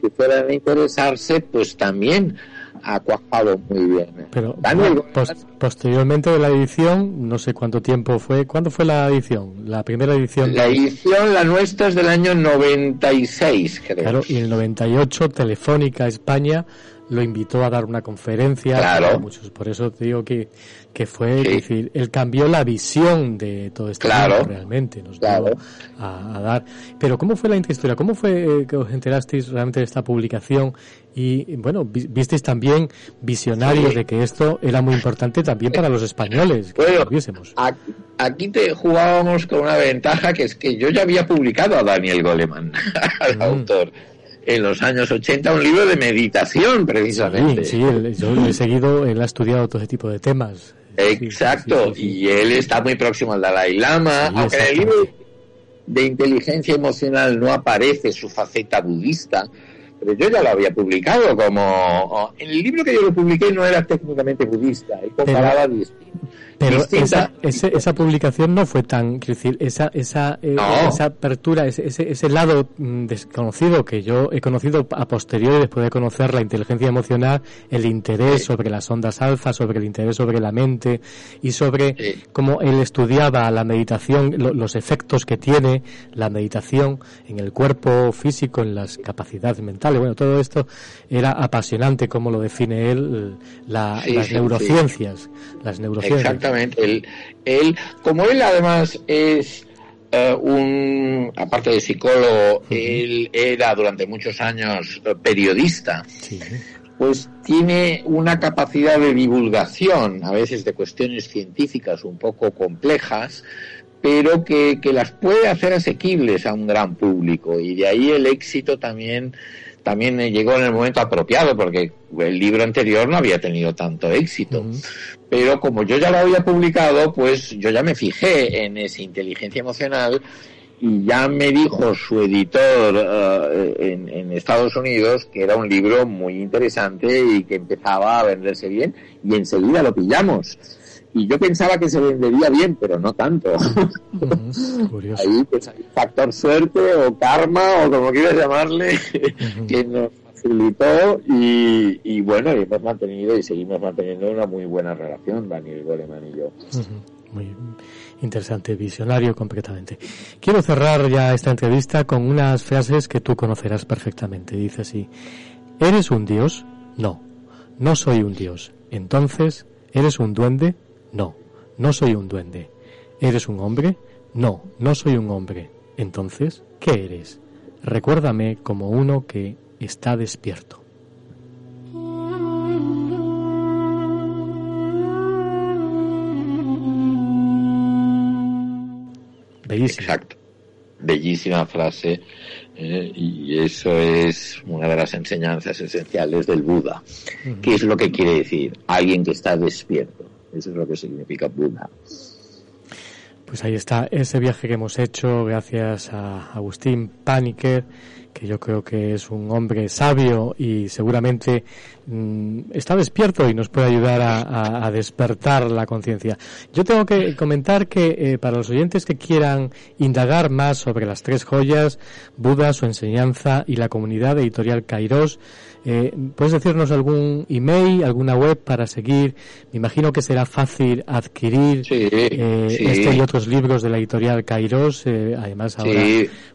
que fueran a interesarse, pues también ha cuajado muy bien. Pero posteriormente de la edición, no sé cuánto tiempo fue, ¿cuándo fue la edición? La primera edición. La edición, la nuestra es del año 96, creo. Claro, y en el 98 Telefónica España lo invitó a dar una conferencia. Claro. Muchos, por eso te digo que, que fue, decir, él cambió la visión de todo esto claro. realmente, nos claro. a, dar. Pero ¿cómo fue la intrahistoria? ¿Cómo fue eh, que os enterasteis realmente de esta publicación? Y bueno, visteis también visionarios de que esto era muy importante también para los españoles, que bueno, Aquí, aquí, te jugábamos con una ventaja que es que yo ya había publicado a Daniel Goleman, al mm. autor en los años 80 un libro de meditación, precisamente. Sí, yo lo he seguido, él ha estudiado todo ese tipo de temas. Exacto, y él está muy próximo al Dalai Lama, aunque en el libro de inteligencia emocional no aparece su faceta budista, pero yo ya lo había publicado como... En el libro que yo lo publiqué no era técnicamente budista, y comparaba pero esa, esa publicación no fue tan, quiero decir, esa, esa, eh, esa apertura, ese, ese, lado mm, desconocido que yo he conocido a posteriori después de conocer la inteligencia emocional, el interés sobre las ondas alfa, sobre el interés sobre la mente y sobre cómo él estudiaba la meditación, los efectos que tiene la meditación en el cuerpo físico, en las capacidades mentales. Bueno, todo esto era apasionante como lo define él, las neurociencias, las neurociencias. Él, él, como él además es eh, un, aparte de psicólogo, él era durante muchos años eh, periodista. Pues tiene una capacidad de divulgación, a veces de cuestiones científicas un poco complejas, pero que, que las puede hacer asequibles a un gran público. Y de ahí el éxito también también llegó en el momento apropiado porque el libro anterior no había tenido tanto éxito. Pero como yo ya lo había publicado, pues yo ya me fijé en esa inteligencia emocional y ya me dijo su editor eh, en, Estados Unidos que era un libro muy interesante y que empezaba a venderse bien y enseguida lo pillamos. Y yo pensaba que se vendería bien, pero no tanto. Ahí pues hay factor suerte o karma o como quieras llamarle que nos facilitó y, y bueno, hemos mantenido y seguimos manteniendo una muy buena relación, Daniel Goleman y yo. Muy interesante, visionario completamente. Quiero cerrar ya esta entrevista con unas frases que tú conocerás perfectamente. Dice así, ¿eres un dios? No, no soy un dios. Entonces, ¿eres un duende? No, no soy un duende. ¿Eres un hombre? No, no soy un hombre. Entonces, ¿qué eres? Recuérdame como uno que está despierto. Exacto. Bellísima frase. Eh, y eso es una de las enseñanzas esenciales del Buda. ¿Qué es lo que quiere decir? Alguien que está despierto. Eso es lo que significa Buda. Pues ahí está ese viaje que hemos hecho gracias a Agustín Paniker que yo creo que es un hombre sabio y seguramente mm, está despierto y nos puede ayudar a, despertar la conciencia. Yo tengo que comentar que eh, para los oyentes que quieran indagar más sobre las tres joyas, Buda, su enseñanza y la comunidad editorial Kairos, eh, ¿Puedes decirnos algún email, alguna web para seguir? Me imagino que será fácil adquirir eh, este y otros libros de la editorial Kairos, eh, además ahora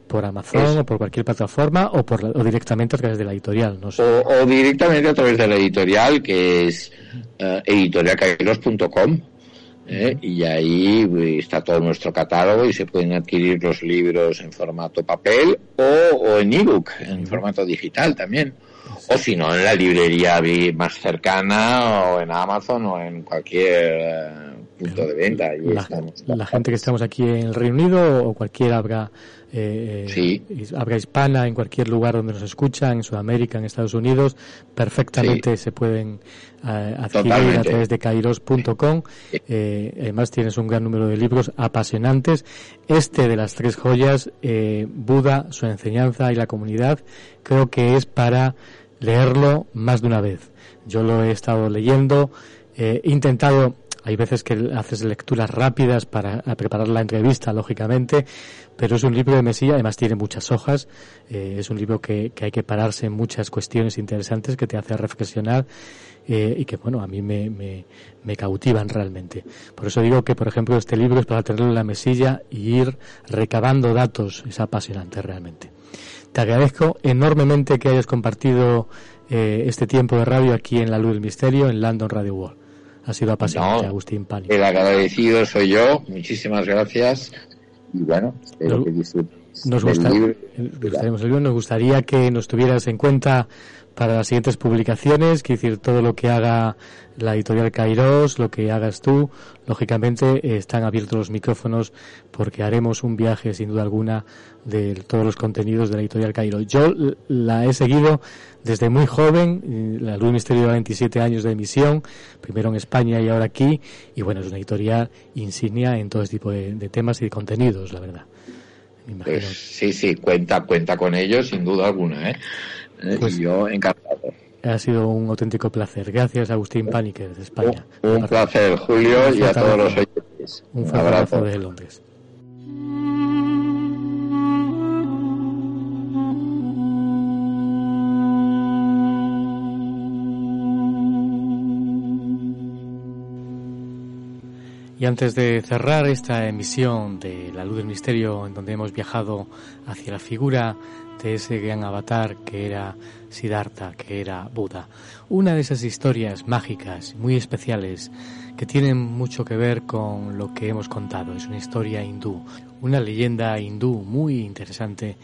por Amazon o por cualquier plataforma o, por, o directamente a través de la editorial. No o, directamente a través de la editorial que es editorialkairos.com. y ahí está todo nuestro catálogo y se pueden adquirir los libros en formato papel o, en ebook, en formato digital también. O si no, en la librería más cercana o en Amazon o en cualquier eh, punto de venta. la, gente que estamos aquí en el Reino Unido o cualquier habla, eh, habla hispana en cualquier lugar donde nos escuchan, en Sudamérica, en Estados Unidos, perfectamente se pueden eh, adquirir a través de kairos.com. Eh, además tienes un gran número de libros apasionantes. Este de las tres joyas, Buda, su enseñanza y la comunidad, creo que es para leerlo más de una vez. Yo lo he estado leyendo, he intentado, hay veces que haces lecturas rápidas para preparar la entrevista, lógicamente, pero es un libro de Mesía, además tiene muchas hojas, eh, es un libro que, hay que pararse en muchas cuestiones interesantes que te hace reflexionar eh, y que, bueno, a mí me, me, me, cautivan realmente. Por eso digo que, por ejemplo, este libro es para tenerlo en la mesilla y ir recabando datos, es apasionante realmente. Te agradezco enormemente que hayas compartido eh, este tiempo de radio aquí en La Luz del Misterio, en London Radio World. Ha sido apasionante, Agustín Pani. El agradecido soy yo. Muchísimas gracias. Y bueno, espero que disfrutes. Nos, nos gustaría que nos tuvieras en cuenta para las siguientes publicaciones, que decir, todo lo que haga la editorial Kairos, lo que hagas tú, lógicamente están abiertos los micrófonos porque haremos un viaje sin duda alguna de todos los contenidos de la editorial Kairos. Yo la he seguido desde muy joven, la Luz Misterio de 27 años de emisión, primero en España y ahora aquí, y bueno, es una editorial insignia en todo este tipo de, temas y de contenidos, la verdad. Pues sí, sí, cuenta, cuenta con ellos sin duda alguna, ¿eh? Eh, pues yo encantado. Ha sido un auténtico placer. Gracias, Agustín Pániker, de España. Un, placer, Julio, y a todos los oyentes. Un, un abrazo desde Londres. Y antes de cerrar esta emisión de La Luz del Misterio, en donde hemos viajado hacia la figura de ese gran avatar que era Siddhartha, que era Buda, una de esas historias mágicas, muy especiales, que tienen mucho que ver con lo que hemos contado. Es una historia hindú, una leyenda hindú muy interesante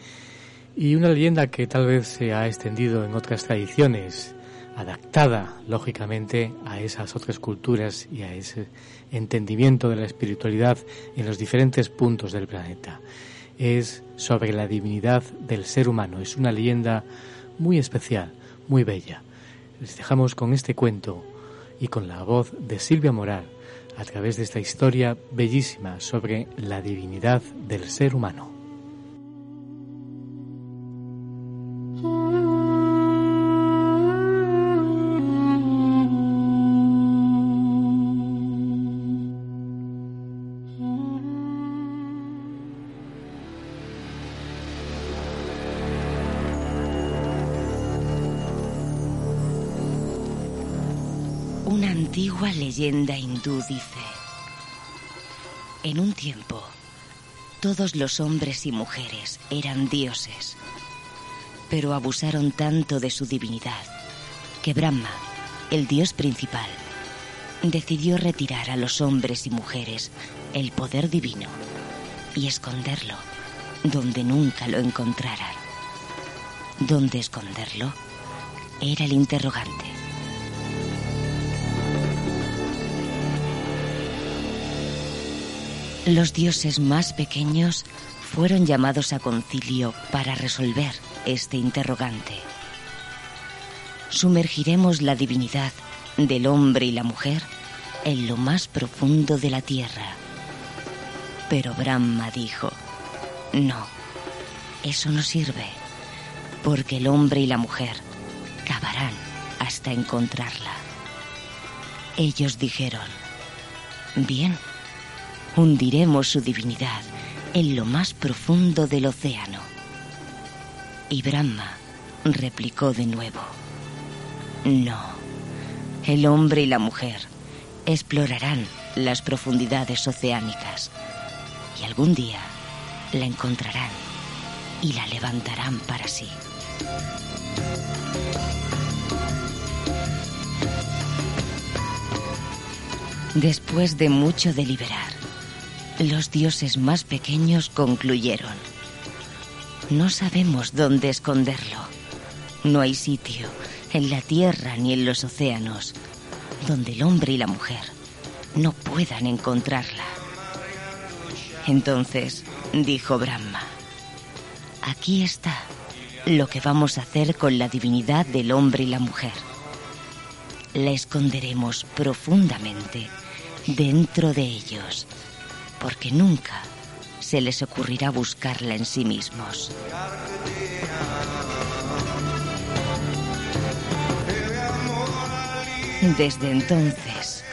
y una leyenda que tal vez se ha extendido en otras tradiciones adaptada lógicamente a esas otras culturas y a ese entendimiento de la espiritualidad en los diferentes puntos del planeta. Es sobre la divinidad del ser humano. Es una leyenda muy especial, muy bella. Les dejamos con este cuento y con la voz de Silvia Moral a través de esta historia bellísima sobre la divinidad del ser humano. Leyenda hindú dice, en un tiempo, todos los hombres y mujeres eran dioses, pero abusaron tanto de su divinidad que Brahma, el dios principal, decidió retirar a los hombres y mujeres el poder divino y esconderlo donde nunca lo encontraran. ¿Dónde esconderlo? Era el interrogante. Los dioses más pequeños fueron llamados a concilio para resolver este interrogante. Sumergiremos la divinidad del hombre y la mujer en lo más profundo de la tierra. Pero Brahma dijo, no, eso no sirve, porque el hombre y la mujer cavarán hasta encontrarla. Ellos dijeron, bien, hundiremos su divinidad en lo más profundo del océano. Y Brahma replicó de nuevo, no, el hombre y la mujer explorarán las profundidades oceánicas y algún día la encontrarán y la levantarán para sí. Después de mucho deliberar, los dioses más pequeños concluyeron, no sabemos dónde esconderlo. No hay sitio en la tierra ni en los océanos donde el hombre y la mujer no puedan encontrarla. Entonces dijo Brahma, aquí está lo que vamos a hacer con la divinidad del hombre y la mujer. La esconderemos profundamente dentro de ellos porque nunca se les ocurrirá buscarla en sí mismos. Desde entonces,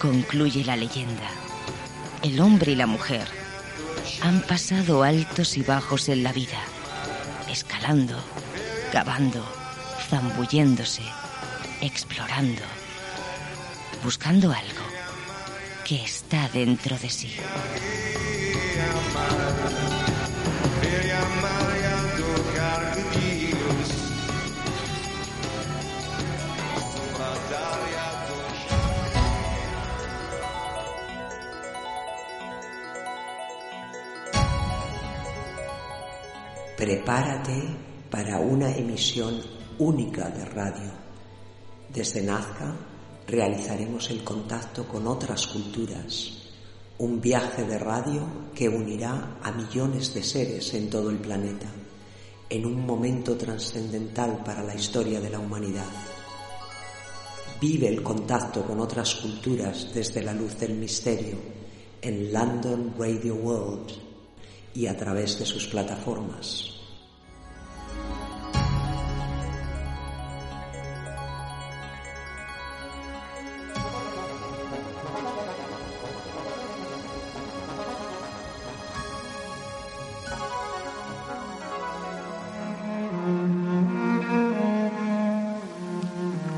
concluye la leyenda, el hombre y la mujer han pasado altos y bajos en la vida, escalando, cavando, zambulléndose, explorando, buscando algo que está dentro de sí. Prepárate para una emisión única de radio. Desde Nazca realizaremos el contacto con otras culturas, un viaje de radio que unirá a millones de seres en todo el planeta, en un momento trascendental para la historia de la humanidad. Vive el contacto con otras culturas desde la luz del misterio en London Radio World y a través de sus plataformas.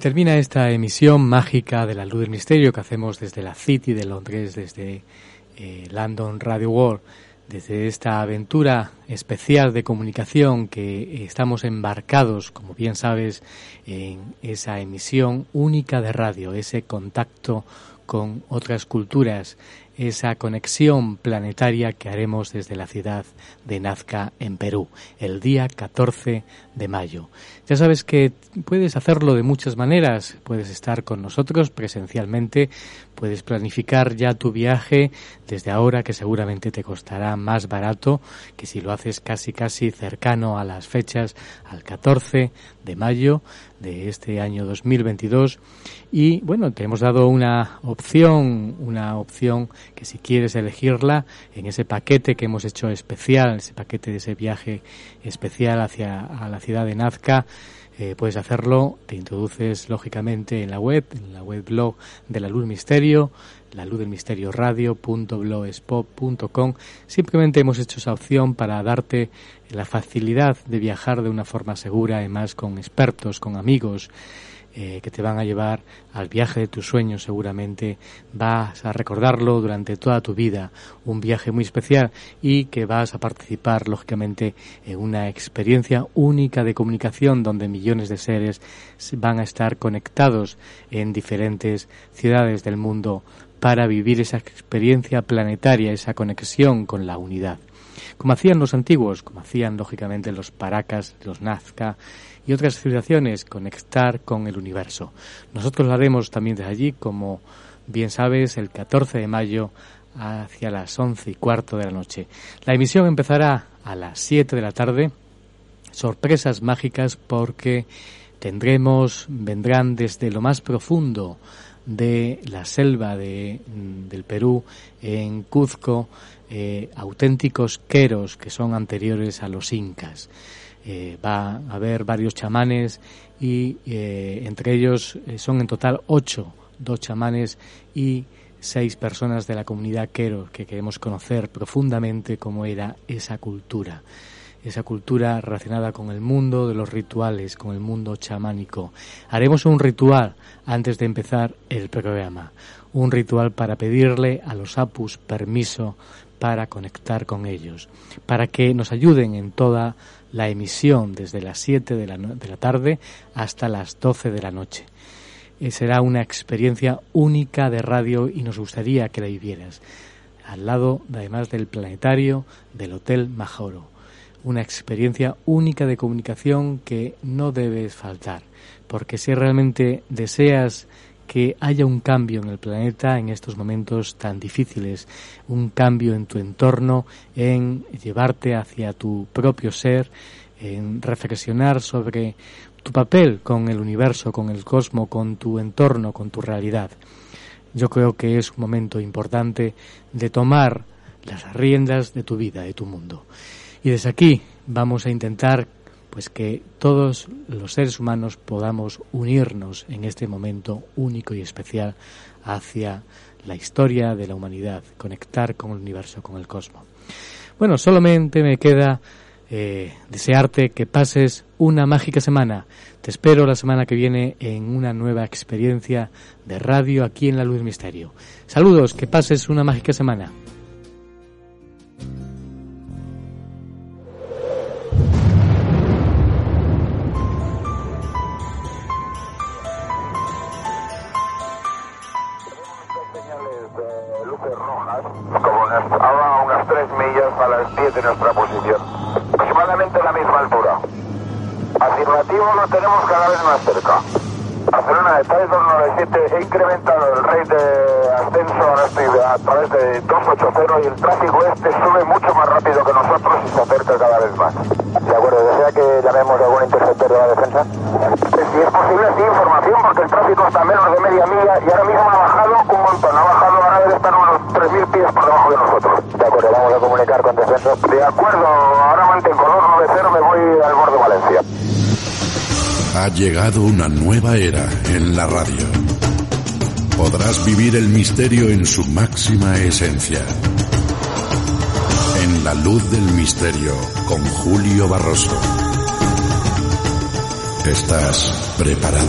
Termina esta emisión mágica de la luz del misterio que hacemos desde la City de Londres, desde eh, London Radio World, desde esta aventura especial de comunicación que estamos embarcados, como bien sabes, en esa emisión única de radio, ese contacto con otras culturas, esa conexión planetaria que haremos desde la ciudad de Nazca, en Perú, el día 14 de mayo. Ya sabes que puedes hacerlo de muchas maneras. Puedes estar con nosotros presencialmente, puedes planificar ya tu viaje desde ahora, que seguramente te costará más barato que si lo haces casi casi cercano a las fechas, al 14 de mayo de este año 2022. Y bueno, te hemos dado una opción, una opción que si quieres elegirla en ese paquete que hemos hecho especial, ese paquete de ese viaje especial hacia a la ciudad de Nazca, eh, puedes hacerlo, te introduces lógicamente en la web, en la web blog de la Luz Misterio, la luz del misterio radio.blogspot.com. Simplemente hemos hecho esa opción para darte la facilidad de viajar de una forma segura, además con expertos, con amigos, eh, que te van a llevar al viaje de tus sueños seguramente vas a recordarlo durante toda tu vida un viaje muy especial y que vas a participar lógicamente en una experiencia única de comunicación donde millones de seres van a estar conectados en diferentes ciudades del mundo para vivir esa experiencia planetaria, esa conexión con la unidad. Como hacían los antiguos, como hacían lógicamente los Paracas, los Nazca, y otras civilizaciones, conectar con el universo. Nosotros lo haremos también desde allí, como bien sabes, el 14 de mayo hacia las once y cuarto de la noche. La emisión empezará a las 7 de la tarde. Sorpresas mágicas porque tendremos, vendrán desde lo más profundo de la selva de, del Perú, en Cuzco, eh, auténticos queros que son anteriores a los incas. Eh, va a haber varios chamanes y eh, entre ellos eh, son en total ocho, dos chamanes y seis personas de la comunidad Quero que queremos conocer profundamente cómo era esa cultura, esa cultura relacionada con el mundo de los rituales, con el mundo chamánico. Haremos un ritual antes de empezar el programa, un ritual para pedirle a los apus permiso para conectar con ellos, para que nos ayuden en toda la emisión desde las 7 de la, de la tarde hasta las 12 de la noche. Eh, será una experiencia única de radio y nos gustaría que la vivieras, al lado además del planetario del Hotel Majoro. Una experiencia única de comunicación que no debes faltar, porque si realmente deseas que haya un cambio en el planeta en estos momentos tan difíciles, un cambio en tu entorno, en llevarte hacia tu propio ser, en reflexionar sobre tu papel con el universo, con el cosmos, con tu entorno, con tu realidad. Yo creo que es un momento importante de tomar las riendas de tu vida, de tu mundo. Y desde aquí vamos a intentar pues que todos los seres humanos podamos unirnos en este momento único y especial hacia la historia de la humanidad, conectar con el universo, con el cosmos. Bueno, solamente me queda eh, desearte que pases una mágica semana. Te espero la semana que viene en una nueva experiencia de radio aquí en La Luz Misterio. Saludos, que pases una mágica semana. A unas 3 millas a las 10 de nuestra posición. Aproximadamente la misma altura. Afirmativo lo tenemos cada vez más cerca. Barcelona de 3297 he incrementado el rate de ascenso, ahora estoy a través de 280 y el tráfico este sube mucho más rápido que nosotros y se acerca cada vez más. De acuerdo, ¿desea que llamemos a algún interceptor de la defensa? Si es posible, sí, información, porque el tráfico está a menos de media milla y ahora mismo ha bajado un montón, ha bajado, 3.000 pies por debajo de nosotros. De acuerdo, vamos a comunicar con defensa. De acuerdo, ahora mantengo 290, me voy al borde Valencia. Ha llegado una nueva era en la radio. Podrás vivir el misterio en su máxima esencia. En la luz del misterio con Julio Barroso. ¿Estás preparado?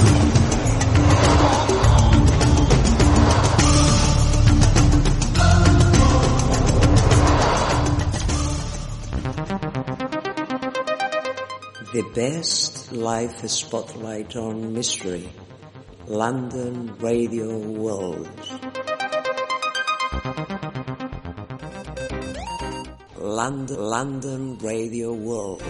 The best live spotlight on mystery. London Radio World. London, London Radio World.